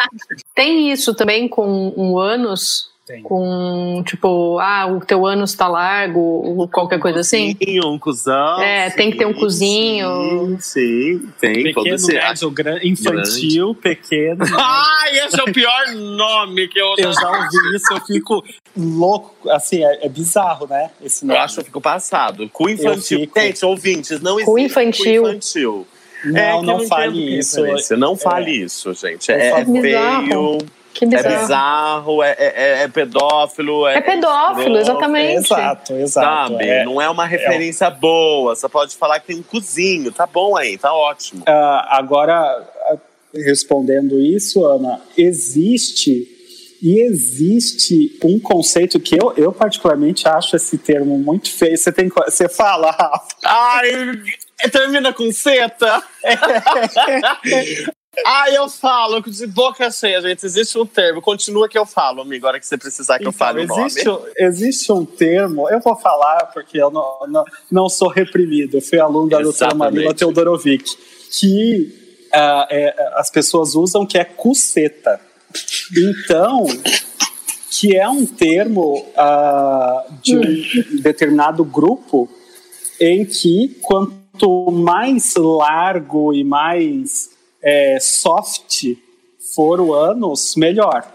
Tem isso também com um ânus? Tem. Com, tipo, ah, o teu ânus tá largo, qualquer um coisa assim? Sim, um cuzão. É, sim, tem que ter um cozinho. Sim, sim tem. Pequeno, médio, infantil, grande. pequeno. Ai, esse é o pior nome que eu já... Eu já ouvi isso, eu fico louco. Assim, é, é bizarro, né? Esse nome. Eu acho que eu fico passado. Cu infantil. Fico... Gente, ouvintes, não existe cu infantil. Cu infantil. Não, é, não, não fale isso. Não fale é. isso, gente. É, é feio. Que bizarro. É bizarro, é, é, é pedófilo. É, é pedófilo, exatamente. Exato, exato. Sabe? É, não é uma referência boa. Você pode falar que tem um cozinho. Tá bom aí, tá ótimo. Uh, agora, respondendo isso, Ana, existe e existe um conceito que eu, eu particularmente acho esse termo muito feio. Você tem você fala, Ai, termina com seta. Ah, eu falo, de boca cheia, gente. Existe um termo. Continua que eu falo, amigo, agora que você precisar que então, eu fale existe, o nome. Existe um termo, eu vou falar porque eu não, não, não sou reprimido. Eu fui aluno da doutora Marila Teodorovic, que uh, é, as pessoas usam que é cuceta. Então, que é um termo uh, de um determinado grupo em que quanto mais largo e mais é, soft for o ânus, melhor.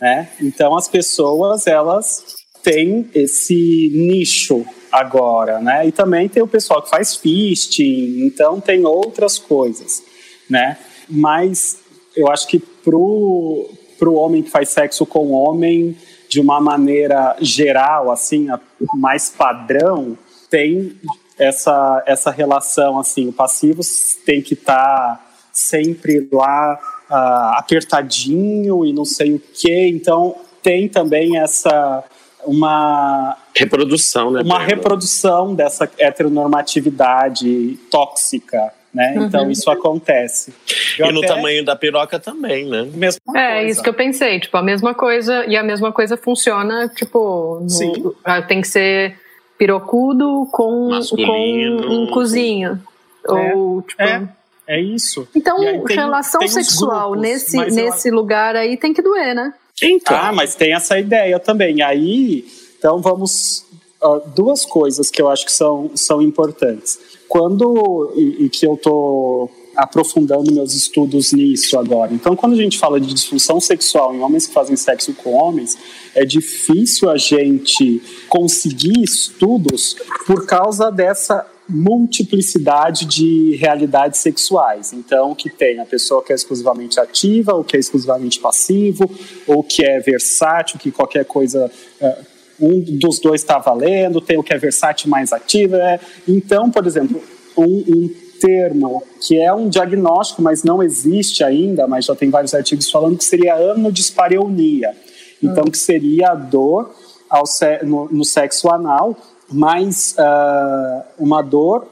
Né? Então as pessoas elas têm esse nicho agora, né? E também tem o pessoal que faz fisting, então tem outras coisas, né? Mas eu acho que pro pro homem que faz sexo com homem de uma maneira geral, assim, mais padrão, tem essa essa relação assim, o passivo tem que estar tá sempre lá uh, apertadinho e não sei o que. Então tem também essa uma reprodução, né? Uma reprodução dessa heteronormatividade tóxica. Né? Uhum. Então isso acontece. Eu e no tamanho da piroca também, né? Mesma é coisa. isso que eu pensei, tipo a mesma coisa e a mesma coisa funciona, tipo, no, Sim. Ah, tem que ser pirocudo com, com um cozinho é. ou tipo é. É isso. Então, tem, relação tem sexual grupos, nesse, nesse eu... lugar aí tem que doer, né? Então. Ah, mas tem essa ideia também. Aí, então vamos. Uh, duas coisas que eu acho que são, são importantes. Quando. E, e que eu tô aprofundando meus estudos nisso agora. Então, quando a gente fala de disfunção sexual em homens que fazem sexo com homens, é difícil a gente conseguir estudos por causa dessa multiplicidade de realidades sexuais. Então, que tem a pessoa que é exclusivamente ativa, ou que é exclusivamente passivo, ou que é versátil, que qualquer coisa é, um dos dois está valendo, tem o que é versátil mais ativo. É. Então, por exemplo, um, um termo que é um diagnóstico, mas não existe ainda, mas já tem vários artigos falando que seria anodispareunia. Então, hum. que seria a dor ao, no, no sexo anal mas uh, uma dor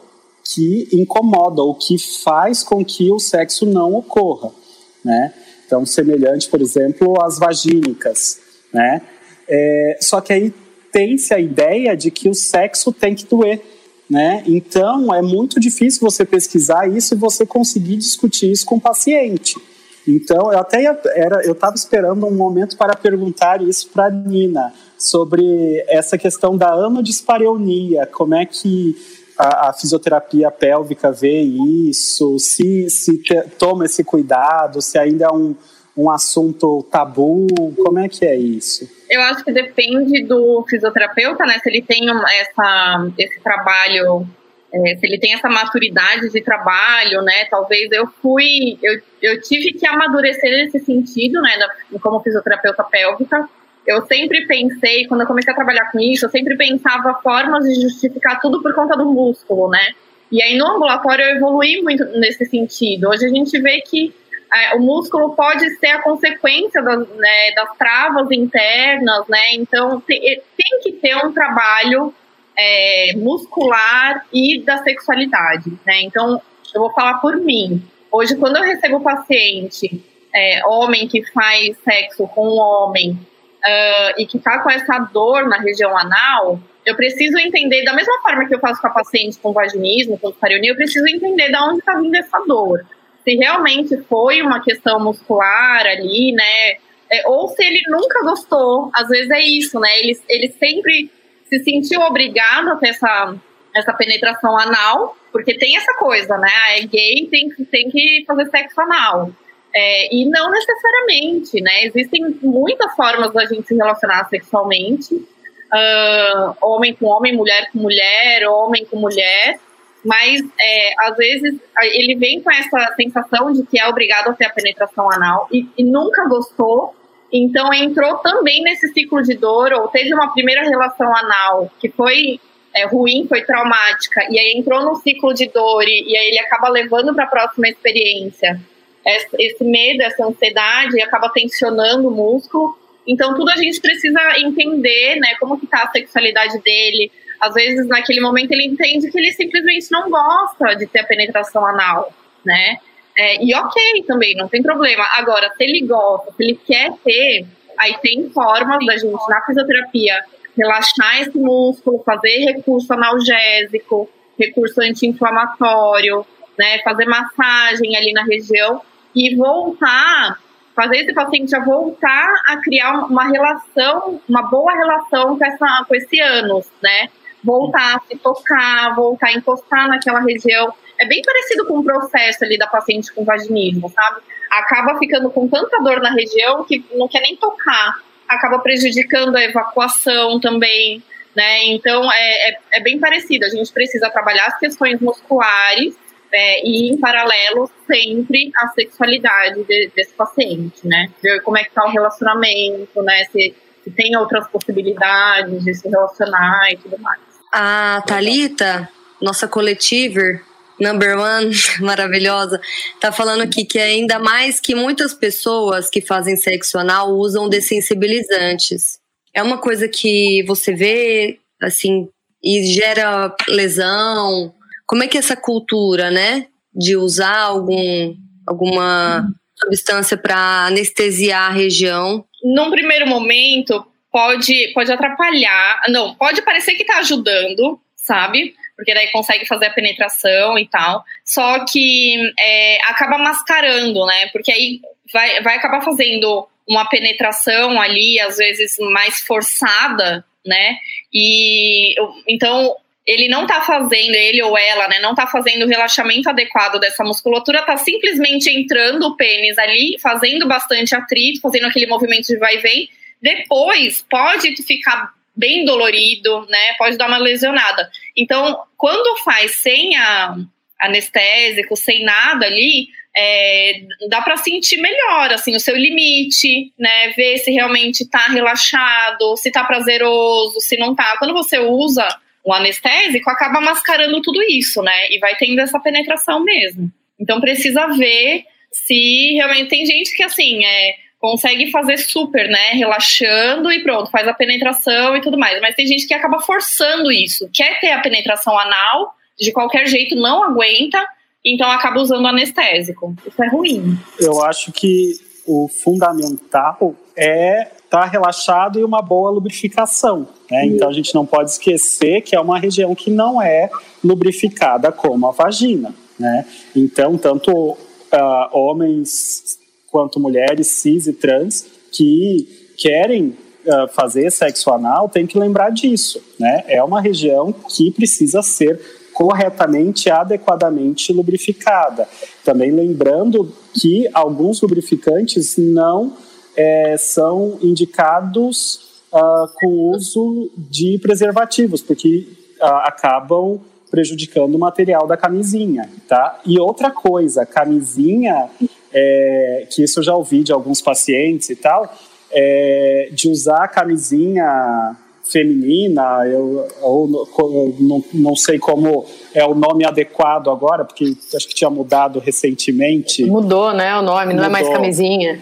que incomoda ou que faz com que o sexo não ocorra, né? Então, semelhante, por exemplo, às vagínicas, né? É, só que aí tem-se a ideia de que o sexo tem que doer, né? Então, é muito difícil você pesquisar isso e você conseguir discutir isso com o paciente. Então, eu até ia, era, eu estava esperando um momento para perguntar isso para Nina, sobre essa questão da anodispareunia, como é que a, a, fisioterapia pélvica vê isso, se, se te, toma esse cuidado, se ainda é um, um assunto tabu, como é que é isso? Eu acho que depende do fisioterapeuta, né? Se ele tem essa, esse trabalho é, se ele tem essa maturidade de trabalho, né? Talvez eu fui, eu, eu tive que amadurecer nesse sentido, né? Da, como fisioterapeuta pélvica. Eu sempre pensei, quando eu comecei a trabalhar com isso, eu sempre pensava formas de justificar tudo por conta do músculo, né? E aí no ambulatório eu evolui muito nesse sentido. Hoje a gente vê que é, o músculo pode ser a consequência das, né, das travas internas, né? Então tem, tem que ter um trabalho é, muscular e da sexualidade, né? Então, eu vou falar por mim. Hoje, quando eu recebo paciente, é, homem que faz sexo com um homem uh, e que tá com essa dor na região anal, eu preciso entender, da mesma forma que eu faço com a paciente com vaginismo, com dispareunia, eu preciso entender de onde está vindo essa dor. Se realmente foi uma questão muscular ali, né? É, ou se ele nunca gostou. Às vezes é isso, né? Ele, ele sempre se sentiu obrigado a ter essa, essa penetração anal, porque tem essa coisa, né? É gay, tem, tem que fazer sexo anal. É, e não necessariamente, né? Existem muitas formas da gente se relacionar sexualmente. Uh, homem com homem, mulher com mulher, homem com mulher. Mas, é, às vezes, ele vem com essa sensação de que é obrigado a ter a penetração anal e, e nunca gostou então entrou também nesse ciclo de dor, ou teve uma primeira relação anal que foi é, ruim, foi traumática, e aí entrou no ciclo de dor, e, e aí ele acaba levando para a próxima experiência esse, medo, essa ansiedade, acaba tensionando o músculo. Então tudo a gente precisa entender, né, como que tá a sexualidade dele. Às vezes naquele momento ele entende que ele simplesmente não gosta de ter a penetração anal, né? É, e ok também, não tem problema. Agora, se ele gosta, se ele quer ter, aí tem formas da gente, na fisioterapia, relaxar esse músculo, fazer recurso analgésico, recurso anti-inflamatório, né, fazer massagem ali na região e voltar, fazer esse paciente já voltar a criar uma relação, uma boa relação com, essa, com esse ânus, né? Voltar a se tocar, voltar a encostar naquela região é bem parecido com o processo ali da paciente com vaginismo, sabe? Acaba ficando com tanta dor na região que não quer nem tocar, acaba prejudicando a evacuação também, né? Então é, é, é bem parecido. A gente precisa trabalhar as questões musculares é, e, em paralelo, sempre a sexualidade de, desse paciente, né? Ver como é que tá o relacionamento, né? Se, se tem outras possibilidades de se relacionar e tudo mais. A Thalita, nossa coletiva, number one, maravilhosa, tá falando aqui que ainda mais que muitas pessoas que fazem sexo anal usam dessensibilizantes. É uma coisa que você vê, assim, e gera lesão. Como é que é essa cultura, né, de usar algum, alguma substância para anestesiar a região? Num primeiro momento, pode, pode atrapalhar. Não, pode parecer que está ajudando, sabe? Porque daí consegue fazer a penetração e tal. Só que é, acaba mascarando, né? Porque aí vai, vai acabar fazendo uma penetração ali, às vezes mais forçada, né? E então ele não tá fazendo, ele ou ela, né, não tá fazendo o relaxamento adequado dessa musculatura, tá simplesmente entrando o pênis ali, fazendo bastante atrito, fazendo aquele movimento de vai e vem. Depois pode ficar bem dolorido, né? Pode dar uma lesionada. Então, quando faz sem a anestésico, sem nada ali, é, dá para sentir melhor, assim, o seu limite, né? Ver se realmente está relaxado, se está prazeroso, se não está. Quando você usa o anestésico, acaba mascarando tudo isso, né? E vai tendo essa penetração mesmo. Então precisa ver se realmente tem gente que assim é consegue fazer super, né? Relaxando e pronto, faz a penetração e tudo mais. Mas tem gente que acaba forçando isso, quer ter a penetração anal, de qualquer jeito não aguenta, então acaba usando anestésico. Isso é ruim. Eu acho que o fundamental é estar tá relaxado e uma boa lubrificação. Né? Então a gente não pode esquecer que é uma região que não é lubrificada como a vagina. Né? Então, tanto uh, homens quanto mulheres cis e trans que querem uh, fazer sexo anal têm que lembrar disso, né? É uma região que precisa ser corretamente, adequadamente lubrificada. Também lembrando que alguns lubrificantes não é, são indicados uh, com uso de preservativos, porque uh, acabam prejudicando o material da camisinha, tá? E outra coisa, camisinha, é, que isso eu já ouvi de alguns pacientes e tal, é, de usar a camisinha feminina, eu, eu não, não sei como é o nome adequado agora, porque acho que tinha mudado recentemente. Mudou, né? O nome, não Mudou. é mais camisinha.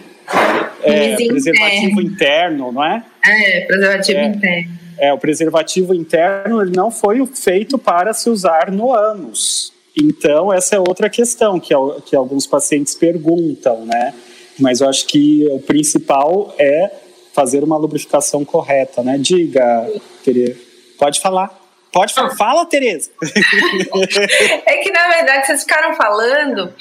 É, preservativo interno, não é? É, preservativo é, interno. É, o preservativo interno ele não foi feito para se usar no ânus. Então, essa é outra questão que, que alguns pacientes perguntam, né? Mas eu acho que o principal é fazer uma lubrificação correta, né? Diga, Tereza. Pode falar. Pode falar. Fala, Tereza. é que, na verdade, vocês ficaram falando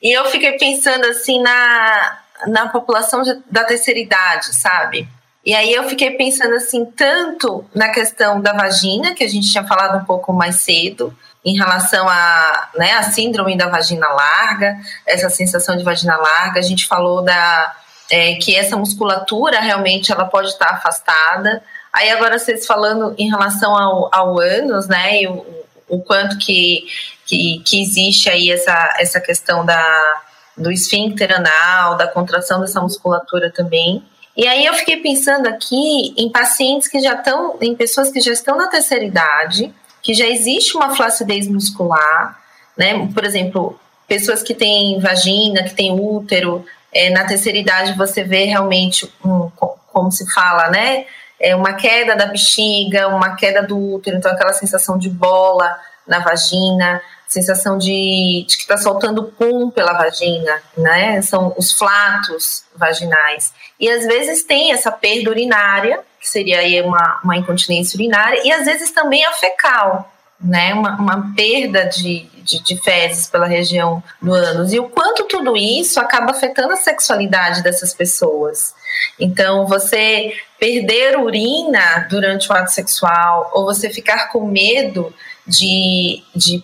e eu fiquei pensando, assim, na, na população de, da terceira idade, sabe? E aí eu fiquei pensando, assim, tanto na questão da vagina, que a gente tinha falado um pouco mais cedo, em relação a, né, a síndrome da vagina larga, essa sensação de vagina larga. A gente falou da é, que essa musculatura realmente ela pode estar afastada. Aí agora vocês falando em relação ao, ao ânus, né, e o, o quanto que, que, que existe aí essa, essa questão da, do esfíncter anal, da contração dessa musculatura também. E aí eu fiquei pensando aqui em pacientes que já estão, em pessoas que já estão na terceira idade, que já existe uma flacidez muscular, né? Por exemplo, pessoas que têm vagina, que têm útero, é, na terceira idade você vê realmente, um, como se fala, né? É uma queda da bexiga, uma queda do útero, então aquela sensação de bola na vagina, sensação de, de que está soltando pum pela vagina, né? São os flatos vaginais. E às vezes tem essa perda urinária, que seria aí uma, uma incontinência urinária, e às vezes também a fecal, né? Uma, uma perda de, de, de, fezes pela região do ânus. E o quanto tudo isso acaba afetando a sexualidade dessas pessoas. Então, você perder urina durante o ato sexual, ou você ficar com medo de, de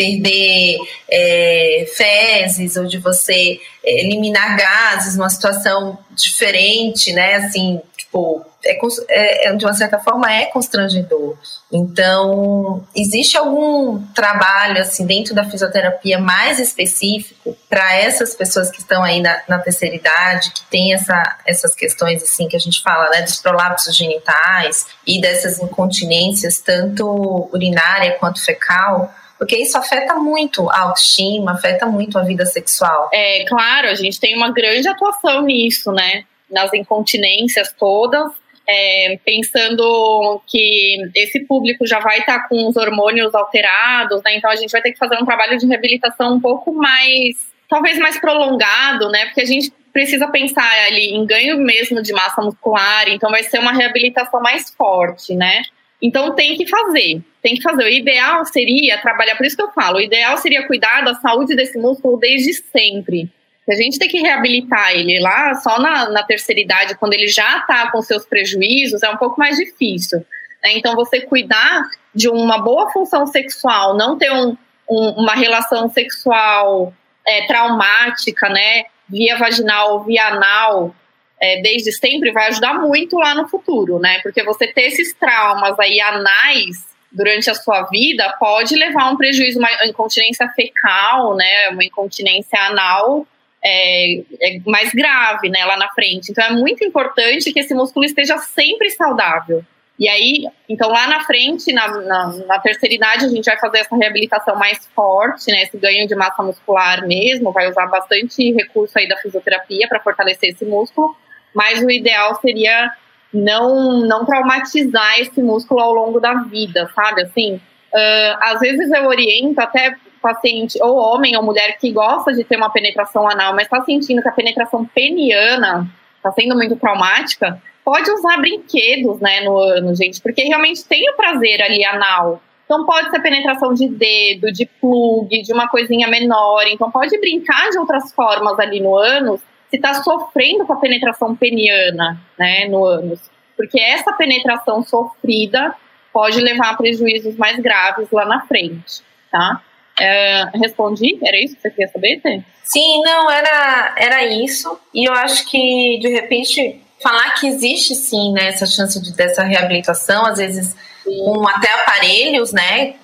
perder é, fezes ou de você é, eliminar gases numa situação diferente, né? Assim, tipo, é, é, é, de uma certa forma é constrangedor. Então, existe algum trabalho assim dentro da fisioterapia mais específico para essas pessoas que estão aí na, na, terceira idade, que tem essa, essas questões assim que a gente fala, né, dos prolapsos genitais e dessas incontinências tanto urinária quanto fecal? Porque isso afeta muito a autoestima, afeta muito a vida sexual. É claro, a gente tem uma grande atuação nisso, né? Nas incontinências todas, é, pensando que esse público já vai estar tá com os hormônios alterados, né? Então a gente vai ter que fazer um trabalho de reabilitação um pouco mais, talvez mais prolongado, né? Porque a gente precisa pensar ali em ganho mesmo de massa muscular, então vai ser uma reabilitação mais forte, né? Então tem que fazer, tem que fazer. O ideal seria trabalhar, por isso que eu falo, o ideal seria cuidar da saúde desse músculo desde sempre. Se a gente tem que reabilitar ele lá só na, na terceira idade, quando ele já está com seus prejuízos, é um pouco mais difícil. Né? Então, você cuidar de uma boa função sexual, não ter um, um, uma relação sexual é, traumática, né? Via vaginal, via anal, é, desde sempre vai ajudar muito lá no futuro, né? Porque você ter esses traumas aí anais durante a sua vida pode levar a um prejuízo, uma incontinência fecal, né? Uma incontinência anal é, é mais grave, né? Lá na frente. Então é muito importante que esse músculo esteja sempre saudável. E aí, então lá na frente, na, na, na, terceira idade, a gente vai fazer essa reabilitação mais forte, né? Esse ganho de massa muscular mesmo, vai usar bastante recurso aí da fisioterapia para fortalecer esse músculo mas o ideal seria não, não traumatizar esse músculo ao longo da vida, sabe? Assim, uh, às vezes eu oriento até paciente, ou homem ou mulher, que gosta de ter uma penetração anal, mas está sentindo que a penetração peniana está sendo muito traumática, pode usar brinquedos, né, no ano, gente, porque realmente tem o prazer ali anal. Então pode ser penetração de dedo, de plug, de uma coisinha menor. Então pode brincar de outras formas ali no ânus se está sofrendo com a penetração peniana né, no ânus. Porque essa penetração sofrida pode levar a prejuízos mais graves lá na frente, tá? É, respondi? Era isso que você queria saber, Tê? Sim, não, era, era isso. E eu acho que, de repente, falar que existe sim né, essa chance de, dessa reabilitação, às vezes com até aparelhos, né?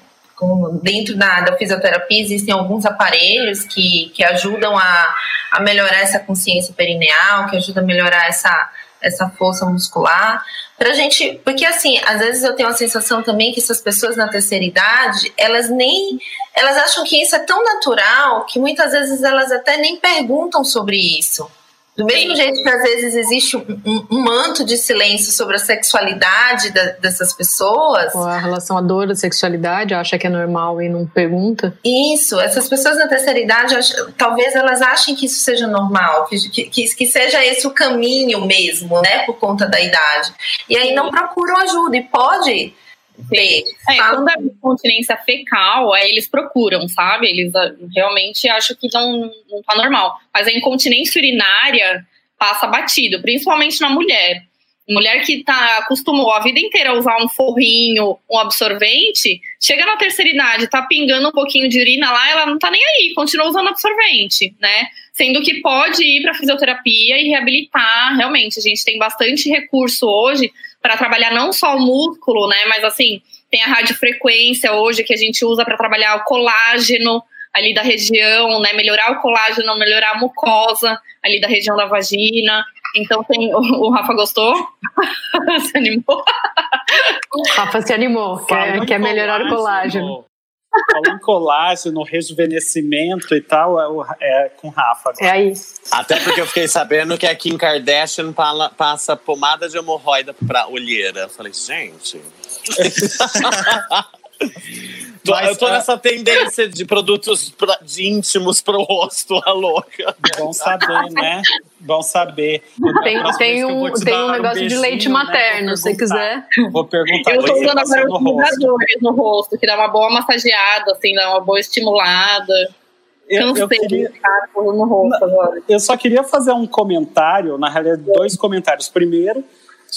Dentro da, da, fisioterapia existem alguns aparelhos que, que ajudam a, a melhorar essa consciência perineal, que ajudam a melhorar essa, essa força muscular. Pra gente, porque assim, às vezes eu tenho a sensação também que essas pessoas na terceira idade, elas nem, elas acham que isso é tão natural que muitas vezes elas até nem perguntam sobre isso. Do mesmo jeito que às vezes existe um, um, manto de silêncio sobre a sexualidade da, dessas pessoas. Ou a relação à dor da sexualidade, acha que é normal e não pergunta. Isso, essas pessoas na terceira idade, talvez elas achem que isso seja normal, que, que, que seja esse o caminho mesmo, né, por conta da idade. E aí não procuram ajuda, e pode É, quando é continência fecal, aí eles procuram, sabe? Eles ah, realmente acham que não, não tá normal. Mas a incontinência urinária passa batido, principalmente na mulher. Mulher que tá, acostumou a vida inteira a usar um forrinho, um absorvente, chega na terceira idade, tá pingando um pouquinho de urina lá, ela não tá nem aí, continua usando absorvente, né? Sendo que pode ir para fisioterapia e reabilitar, realmente. A gente tem bastante recurso hoje para trabalhar não só o músculo, né? Mas assim, tem a radiofrequência hoje que a gente usa para trabalhar o colágeno ali da região, né? Melhorar o colágeno, melhorar a mucosa ali da região da vagina. Então tem. O, o Rafa gostou? se animou? Rafa se animou, quer, quer melhorar o colágeno. Falando em colágeno, rejuvenescimento e tal, é, é com Rafa. É aí. Até porque eu fiquei sabendo que a Kim Kardashian passa pomada de hemorroida pra olheira. Eu falei, gente. Mas, eu tô nessa tendência de produtos pra, de íntimos pro rosto, a louca. Bom saber, né? Bom saber. Tem, tem um, tem um negócio um de leite né, materno, né? se quiser. Vou perguntar. Eu tô usando agora os rosto. no rosto, que dá uma boa massageada, assim, dá uma boa estimulada. Eu, eu, queria, eu só queria fazer um comentário, na realidade, dois comentários. Primeiro,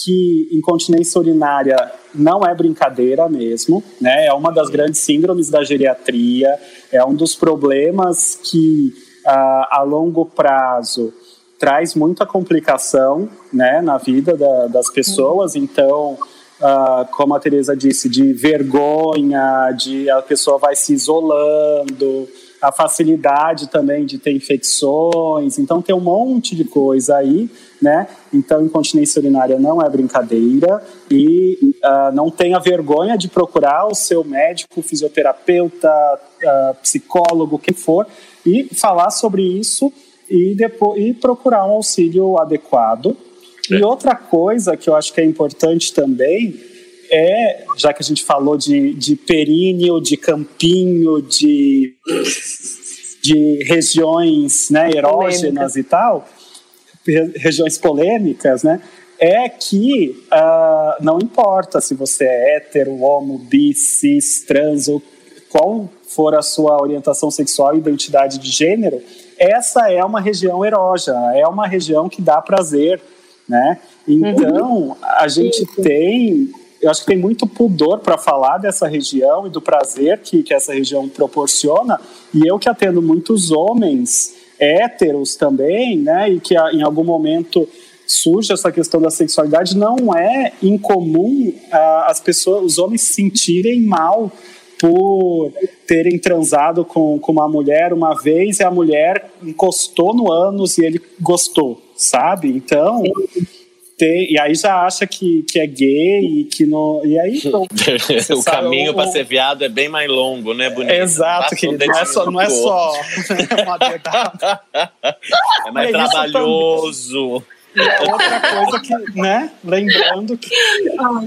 que incontinência urinária não é brincadeira mesmo, né? É uma das grandes síndromes da geriatria, é um dos problemas que a, a longo prazo traz muita complicação, né, na vida da, das pessoas. Então, uh, como a Teresa disse, de vergonha, de a pessoa vai se isolando, a facilidade também de ter infecções. Então, tem um monte de coisa aí né? Então, incontinência urinária não é brincadeira e uh, não tenha vergonha de procurar o seu médico, fisioterapeuta, uh, psicólogo, quem for, e falar sobre isso e, depois, e procurar um auxílio adequado. É. E outra coisa que eu acho que é importante também é, já que a gente falou de, de períneo, de campinho, de, de regiões né, erógenas e tal, regiões polêmicas, né? É que uh, não importa se você é hétero, homo, bi, cis, trans ou qual for a sua orientação sexual e identidade de gênero, essa é uma região erógena, é uma região que dá prazer, né? Então, uhum. a gente tem, eu acho que tem muito pudor para falar dessa região e do prazer que, que essa região proporciona, e eu que atendo muitos homens héteros também, né, e que em algum momento surge essa questão da sexualidade, não é incomum uh, as pessoas, os homens se sentirem mal por terem transado com, com uma mulher uma vez e a mulher encostou no ânus e ele gostou, sabe? Então, e aí já acha que, que é gay e que não. E aí. Não, o caminho para ser viado é bem mais longo, né, bonito? Exato, querido. Não é só, não é só uma dedada. É mais é trabalhoso. E é outra coisa que, né? Lembrando que,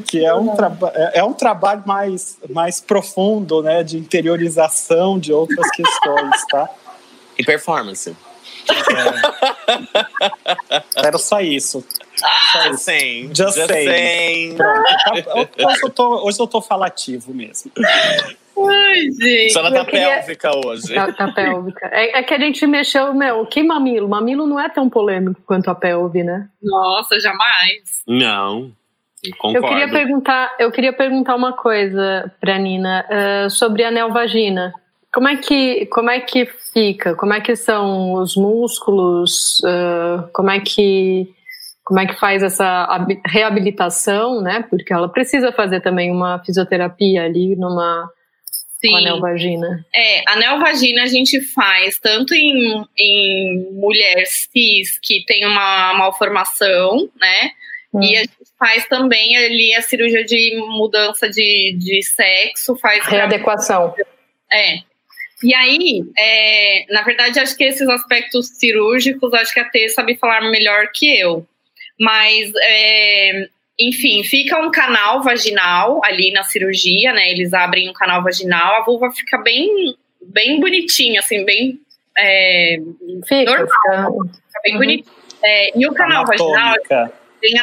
que é, um é, é um trabalho mais, mais profundo, né? De interiorização de outras questões, tá? E performance. É. Era só isso. Só Sim. Just, Just saying. Hoje, eu tô, hoje eu tô falativo mesmo. Ai, gente. Só tá queria... pélvica hoje. Tá, tá pélvica. É, é, que a gente mexeu, meu, que mamilo? Mamilo não é tão polêmico quanto a pelve, né? Nossa, jamais. Não. Concordo. Eu queria perguntar, eu queria perguntar uma coisa pra Nina uh, sobre a neovagina. Como é que como é que fica? Como é que são os músculos? Uh, como é que como é que faz essa reabilitação, né? Porque ela precisa fazer também uma fisioterapia ali numa Sim. Anel vagina. É, anel vagina a gente faz tanto em, em mulher cis que tem uma malformação, né? Hum. E a gente faz também ali a cirurgia de mudança de, de sexo, faz readequação. É. E aí, é, na verdade, acho que esses aspectos cirúrgicos, acho que a T sabe falar melhor que eu. Mas é, enfim, fica um canal vaginal ali na cirurgia, né? Eles abrem um canal vaginal, a vulva fica bem, bem bonitinha, assim, bem é, fica, normal. Fica bem uhum. bonitinha. É, e o canal anatômica. vaginal bem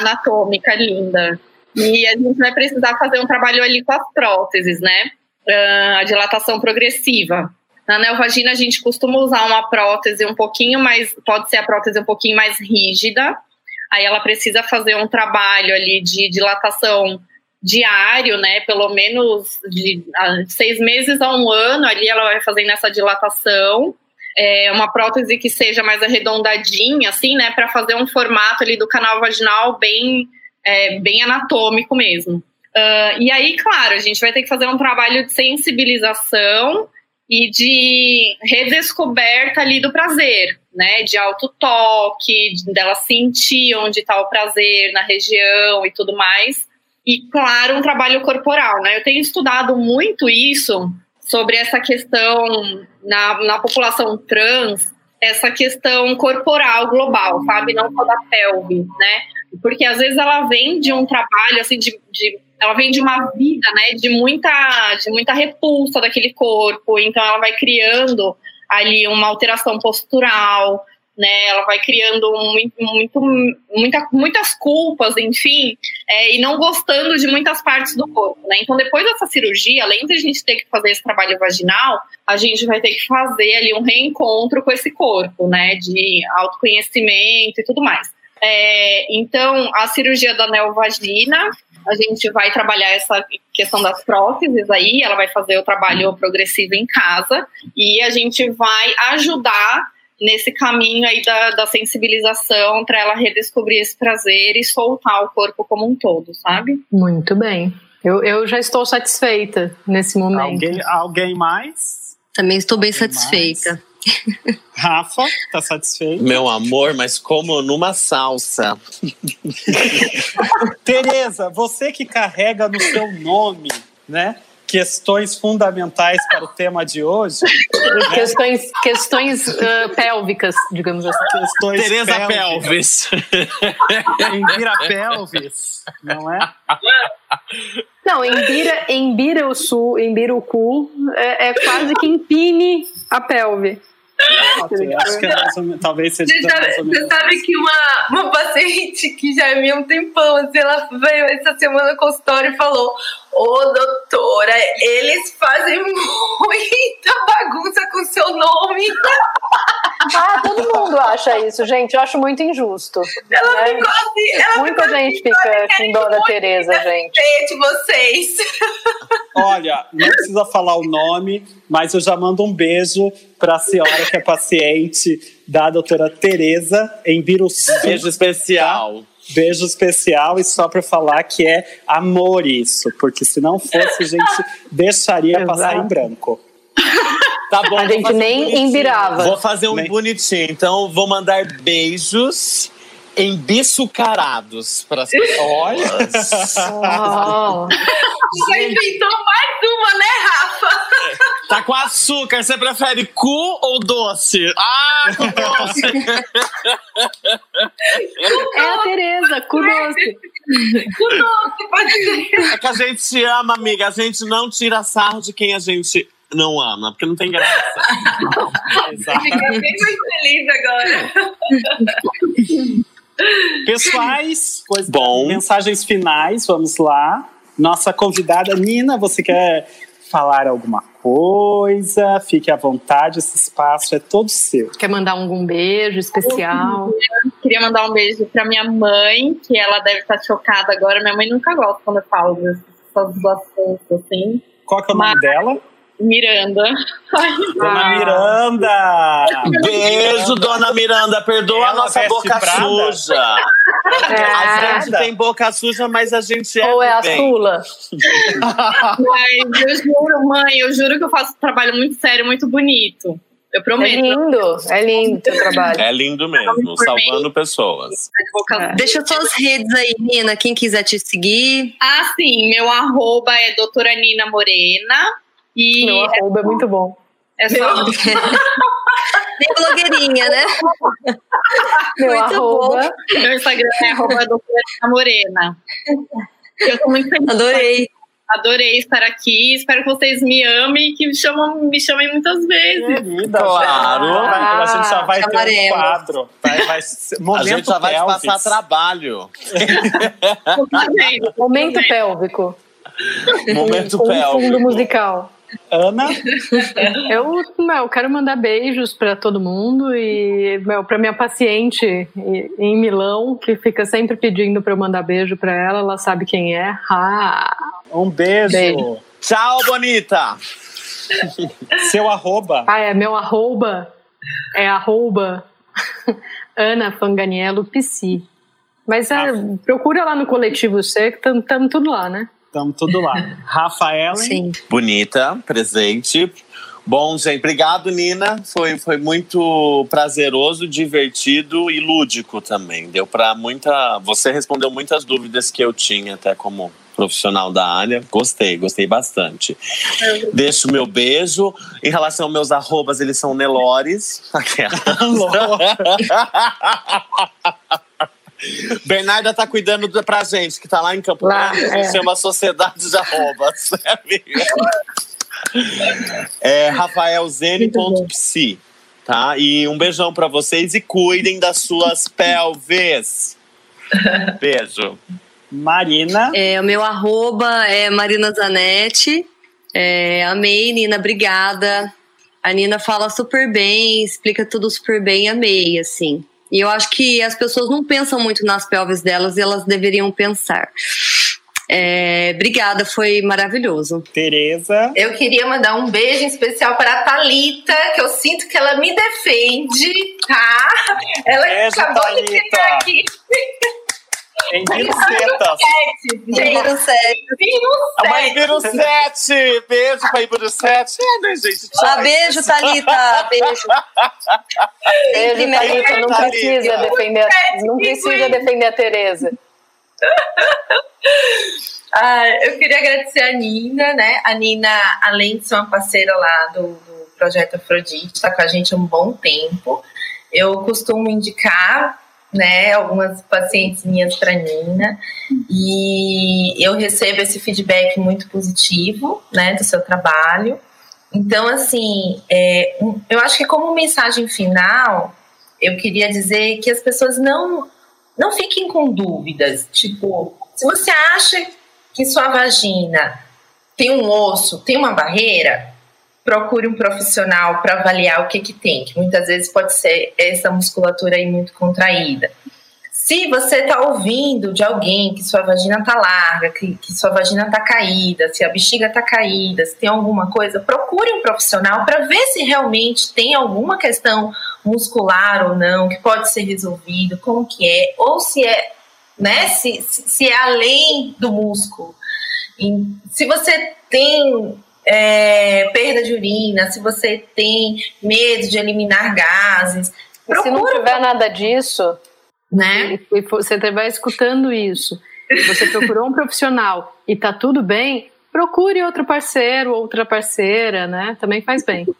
anatômica, linda. E a gente vai precisar fazer um trabalho ali com as próteses, né? Uh, a dilatação progressiva. Na neovagina a gente costuma usar uma prótese um pouquinho mais, pode ser a prótese um pouquinho mais rígida, aí ela precisa fazer um trabalho ali de dilatação diário, né? Pelo menos de seis meses a um ano ali ela vai fazendo essa dilatação. É uma prótese que seja mais arredondadinha, assim, né? Para fazer um formato ali do canal vaginal bem, é, bem anatômico mesmo. Uh, e aí, claro, a gente vai ter que fazer um trabalho de sensibilização e de redescoberta ali do prazer, né? De alto toque, dela sentir onde está o prazer na região e tudo mais. E, claro, um trabalho corporal, né? Eu tenho estudado muito isso sobre essa questão na, na população trans, essa questão corporal global, sabe? Não só da pelve, né? Porque às vezes ela vem de um trabalho assim de, de ela vem de uma vida, né, de muita, de muita repulsa daquele corpo, então ela vai criando ali uma alteração postural, né, ela vai criando muito, muita, muitas culpas, enfim, é, e não gostando de muitas partes do corpo, né, então depois dessa cirurgia, além de a gente ter que fazer esse trabalho vaginal, a gente vai ter que fazer ali um reencontro com esse corpo, né, de autoconhecimento e tudo mais. É, então, a cirurgia da neovagina, a gente vai trabalhar essa questão das próteses aí, ela vai fazer o trabalho progressivo em casa e a gente vai ajudar nesse caminho aí da, da sensibilização para ela redescobrir esse prazer e soltar o corpo como um todo, sabe? Muito bem. Eu, eu já estou satisfeita nesse momento. Alguém, alguém mais? Também estou bem alguém satisfeita. Mais? Rafa, tá satisfeito? Meu amor, mas como numa salsa. Tereza, você que carrega no seu nome, né? Questões fundamentais para o tema de hoje. Né? Questões, questões uh, pélvicas, digamos assim. Questões Tereza Pelvis. Envira Pelvis, não é? Não, embira, embira o sul, embira o cu, é, é quase que empine a pelve menos, talvez seja. Você, sabe, você sabe que uma, uma paciente que já é meio um tempão, assim, ela veio essa semana no consultório e falou: Ô doutora, eles fazem muita bagunça com seu nome. Ah, todo mundo acha isso, gente. Eu acho muito injusto. Ela né? ficou assim, ela Muita ficou gente assim, fica com dó da Tereza, gente. de vocês. Olha, não precisa falar o nome, mas eu já mando um beijo para a senhora que é paciente da doutora Tereza em Biruçu. Beijo especial. Beijo especial e só para falar que é amor isso, porque se não fosse a gente deixaria passar em branco. Tá bom. A gente nem um embirava. Vou fazer um bonitinho. Então, vou mandar beijos embissucarados para as pessoas. Olha! Oh. Já inventou mais uma, né, Rafa? Tá com açúcar. Você prefere cu ou doce? Ah, cu doce! é a Tereza, cu doce. cu doce, pode ser. É que a gente se ama, amiga. A gente não tira sarro de quem a gente não ama, porque não tem graça. Fica bem mais feliz agora. Pessoais, pois Bom. mensagens finais, vamos lá. Nossa convidada, Nina, você quer falar alguma coisa? Fique à vontade, esse espaço é todo seu. Quer mandar algum beijo especial? Eu queria mandar um beijo para minha mãe, que ela deve estar chocada agora. Minha mãe nunca gosta quando eu falo dessas assuntos assim. Qual que é o nome dela? Miranda. Dona ah. Miranda! Beijo, dona Miranda. Perdoa Ela a nossa boca brada. suja. A gente tem boca suja, mas a gente é. Ou é a. Sula? Mas eu juro, mãe, eu juro que eu faço um trabalho muito sério, muito bonito. Eu É prometo. lindo, é lindo o teu trabalho. É lindo mesmo, salvando pessoas. Deixa suas redes aí, Nina. Quem quiser te seguir. Ah, sim, meu arroba é doutora Nina Morena. E Meu arroba é muito bom. é só. Tem blogueirinha, né? Meu Muito arroba. Meu Instagram é arroba doutora Morena. Eu tô muito feliz. Adorei. Adorei estar aqui. Espero que vocês me amem e que me, chamam, me chamem muitas vezes. Querida, Claro. já- a gente já vai ter um chamaremos. quadro. Vai, vai ser- A momento gente já vai passar trabalho. Momento pélvico. Momento Com um fundo pélvico. musical. Ana, Eu, meu, quero mandar beijos pra todo mundo e, meu, pra minha paciente em Milão, que fica sempre pedindo pra eu mandar beijo pra ela, ela sabe quem é. Ah, um beijo. Beijo. Tchau, Bonita. Seu arroba. ah, é meu arroba, é arroba Ana Fanganiello Psi. Mas é, procura lá no Coletivo C, que estamos tudo lá, né? Estamos tudo lá. Rafaela. Sim. Bonita, presente. Bom, gente, obrigado, Nina. Foi, foi muito prazeroso, divertido e lúdico também. Deu para muita. Você respondeu muitas dúvidas que eu tinha, até como profissional da área. Gostei, gostei bastante. Deixo meu beijo. Em relação aos meus arrobas, eles são Nelores. Bernarda tá cuidando da- pra gente, que tá lá em Campo Lá, Grande, é. chama Sociedade de Arrobas. é rafaelzene.psi, tá? E um beijão pra vocês e cuidem das suas pelves. Beijo. Marina. É, o meu arroba é Marina Zanetti. É, amei, Nina, obrigada. A Nina fala super bem, explica tudo super bem, amei, assim. E eu acho que as pessoas não pensam muito nas pelves delas e elas deveriam pensar. É, obrigada, foi maravilhoso. Tereza. Eu queria mandar um beijo especial para a Thalita, que eu sinto que ela me defende, tá? Ela Beijo, acabou de Thalita. chegar aqui. Em sete. A Ibiru 7! Beijo pra Ibiru 7. É, né, gente? Ah, beijo, Thalita. Beijo. Beijo, Sempre Thalita, não Thalita. precisa defender, não precisa defender a Tereza. Ah, eu queria agradecer a Nina, né? A Nina, além de ser uma parceira lá do, do Projeto Afrodite, está com a gente há um bom tempo. Eu costumo indicar, né, algumas pacientes minhas para Nina e eu recebo esse feedback muito positivo, né, do seu trabalho. Então, assim, é, eu acho que como mensagem final, eu queria dizer que as pessoas não não fiquem com dúvidas. Tipo, se você acha que sua vagina tem um osso, tem uma barreira, procure um profissional para avaliar o que que tem, que muitas vezes pode ser essa musculatura aí muito contraída. Se você está ouvindo de alguém que sua vagina está larga, que, que sua vagina está caída, se a bexiga está caída, se tem alguma coisa, procure um profissional para ver se realmente tem alguma questão muscular ou não, que pode ser resolvido, como que é, ou se é, né, se, se é além do músculo. E se você tem é, perda de urina, se você tem medo de eliminar gases, E se não tiver nada disso, né? e você estiver escutando isso, você procurou um profissional e tá tudo bem, procure outro parceiro, outra parceira, né? Também faz bem.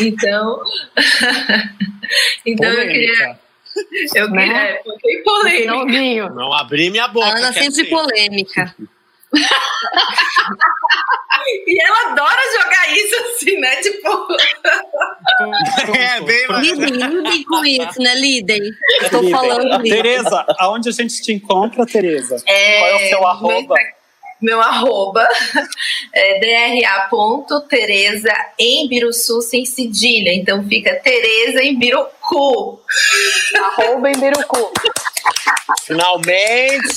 Então, então eu queria. Eu queria. Né? Polêmica. Finalzinho. Não abri minha boca. Ana sempre polêmica. E ela adora jogar isso assim, né? Tipo. É, bem mais. Lidem, lidem com isso, né? Lidem. Lidem. falando lidem. Tereza, aonde a gente te encontra, Tereza? É, Qual é o seu arroba? Meu arroba é dra.tereza em Biruçu sem cedilha. Então fica Tereza em Birucu. Arroba em Birucu. Finalmente!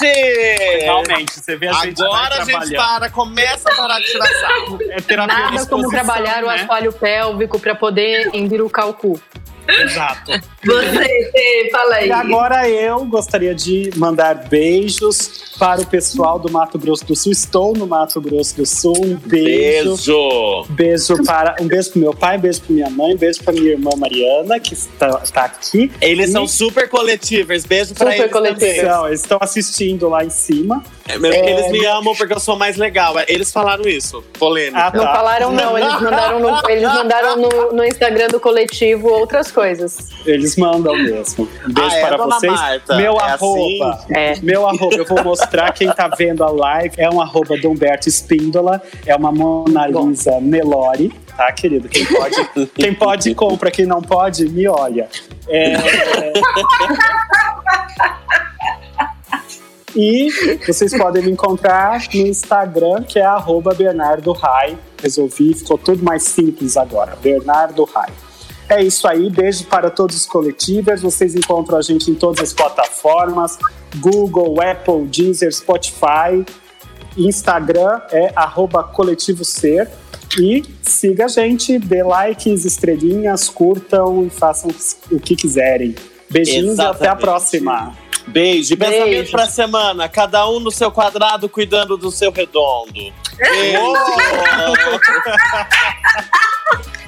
Finalmente, você vê a gente Agora a gente para, começa a parar de tirar sarro. É terapia Nada como trabalhar o né? assoalho pélvico para poder embirucar o cu. Exato. Você, fala aí. E agora eu gostaria de mandar beijos para o pessoal do Mato Grosso do Sul. Estou no Mato Grosso do Sul. Um beijo. Beijo. Beijo para um beijo pro meu pai, um beijo para minha mãe, um beijo para minha irmã Mariana, que está, está aqui. Eles E- são super coletivers. Beijo Super eles coletivers. Então, eles estão assistindo lá em cima. É, É, eles me amam porque eu sou mais legal. Eles falaram isso. Polêmica. Ah, Não tá. falaram não, eles mandaram no, eles mandaram no, no Instagram do coletivo outras coisas. Eles mandam mesmo. Um beijo Ah, é, para vocês. Marta? Meu É arroba. assim? É. Meu arroba, eu vou mostrar quem tá vendo a live. É um arroba do Humberto Espíndola. É uma Mona Lisa Nelore. Tá, querido? Quem pode, quem pode compra, quem não pode, me olha. É, E vocês podem me encontrar no Instagram, que é arroba Bernardo Rai. Resolvi, ficou tudo mais simples agora. Bernardo Rai. É isso aí, beijo para todos os coletivos. Vocês encontram a gente em todas as plataformas: Google, Apple, Deezer, Spotify. Instagram é arroba coletivo ser. E siga a gente, dê likes, estrelinhas, curtam e façam o que quiserem. Beijinhos e até a Exatamente. próxima. Beijo. E pensamento pra semana. Cada um no seu quadrado, cuidando do seu redondo. Beijo.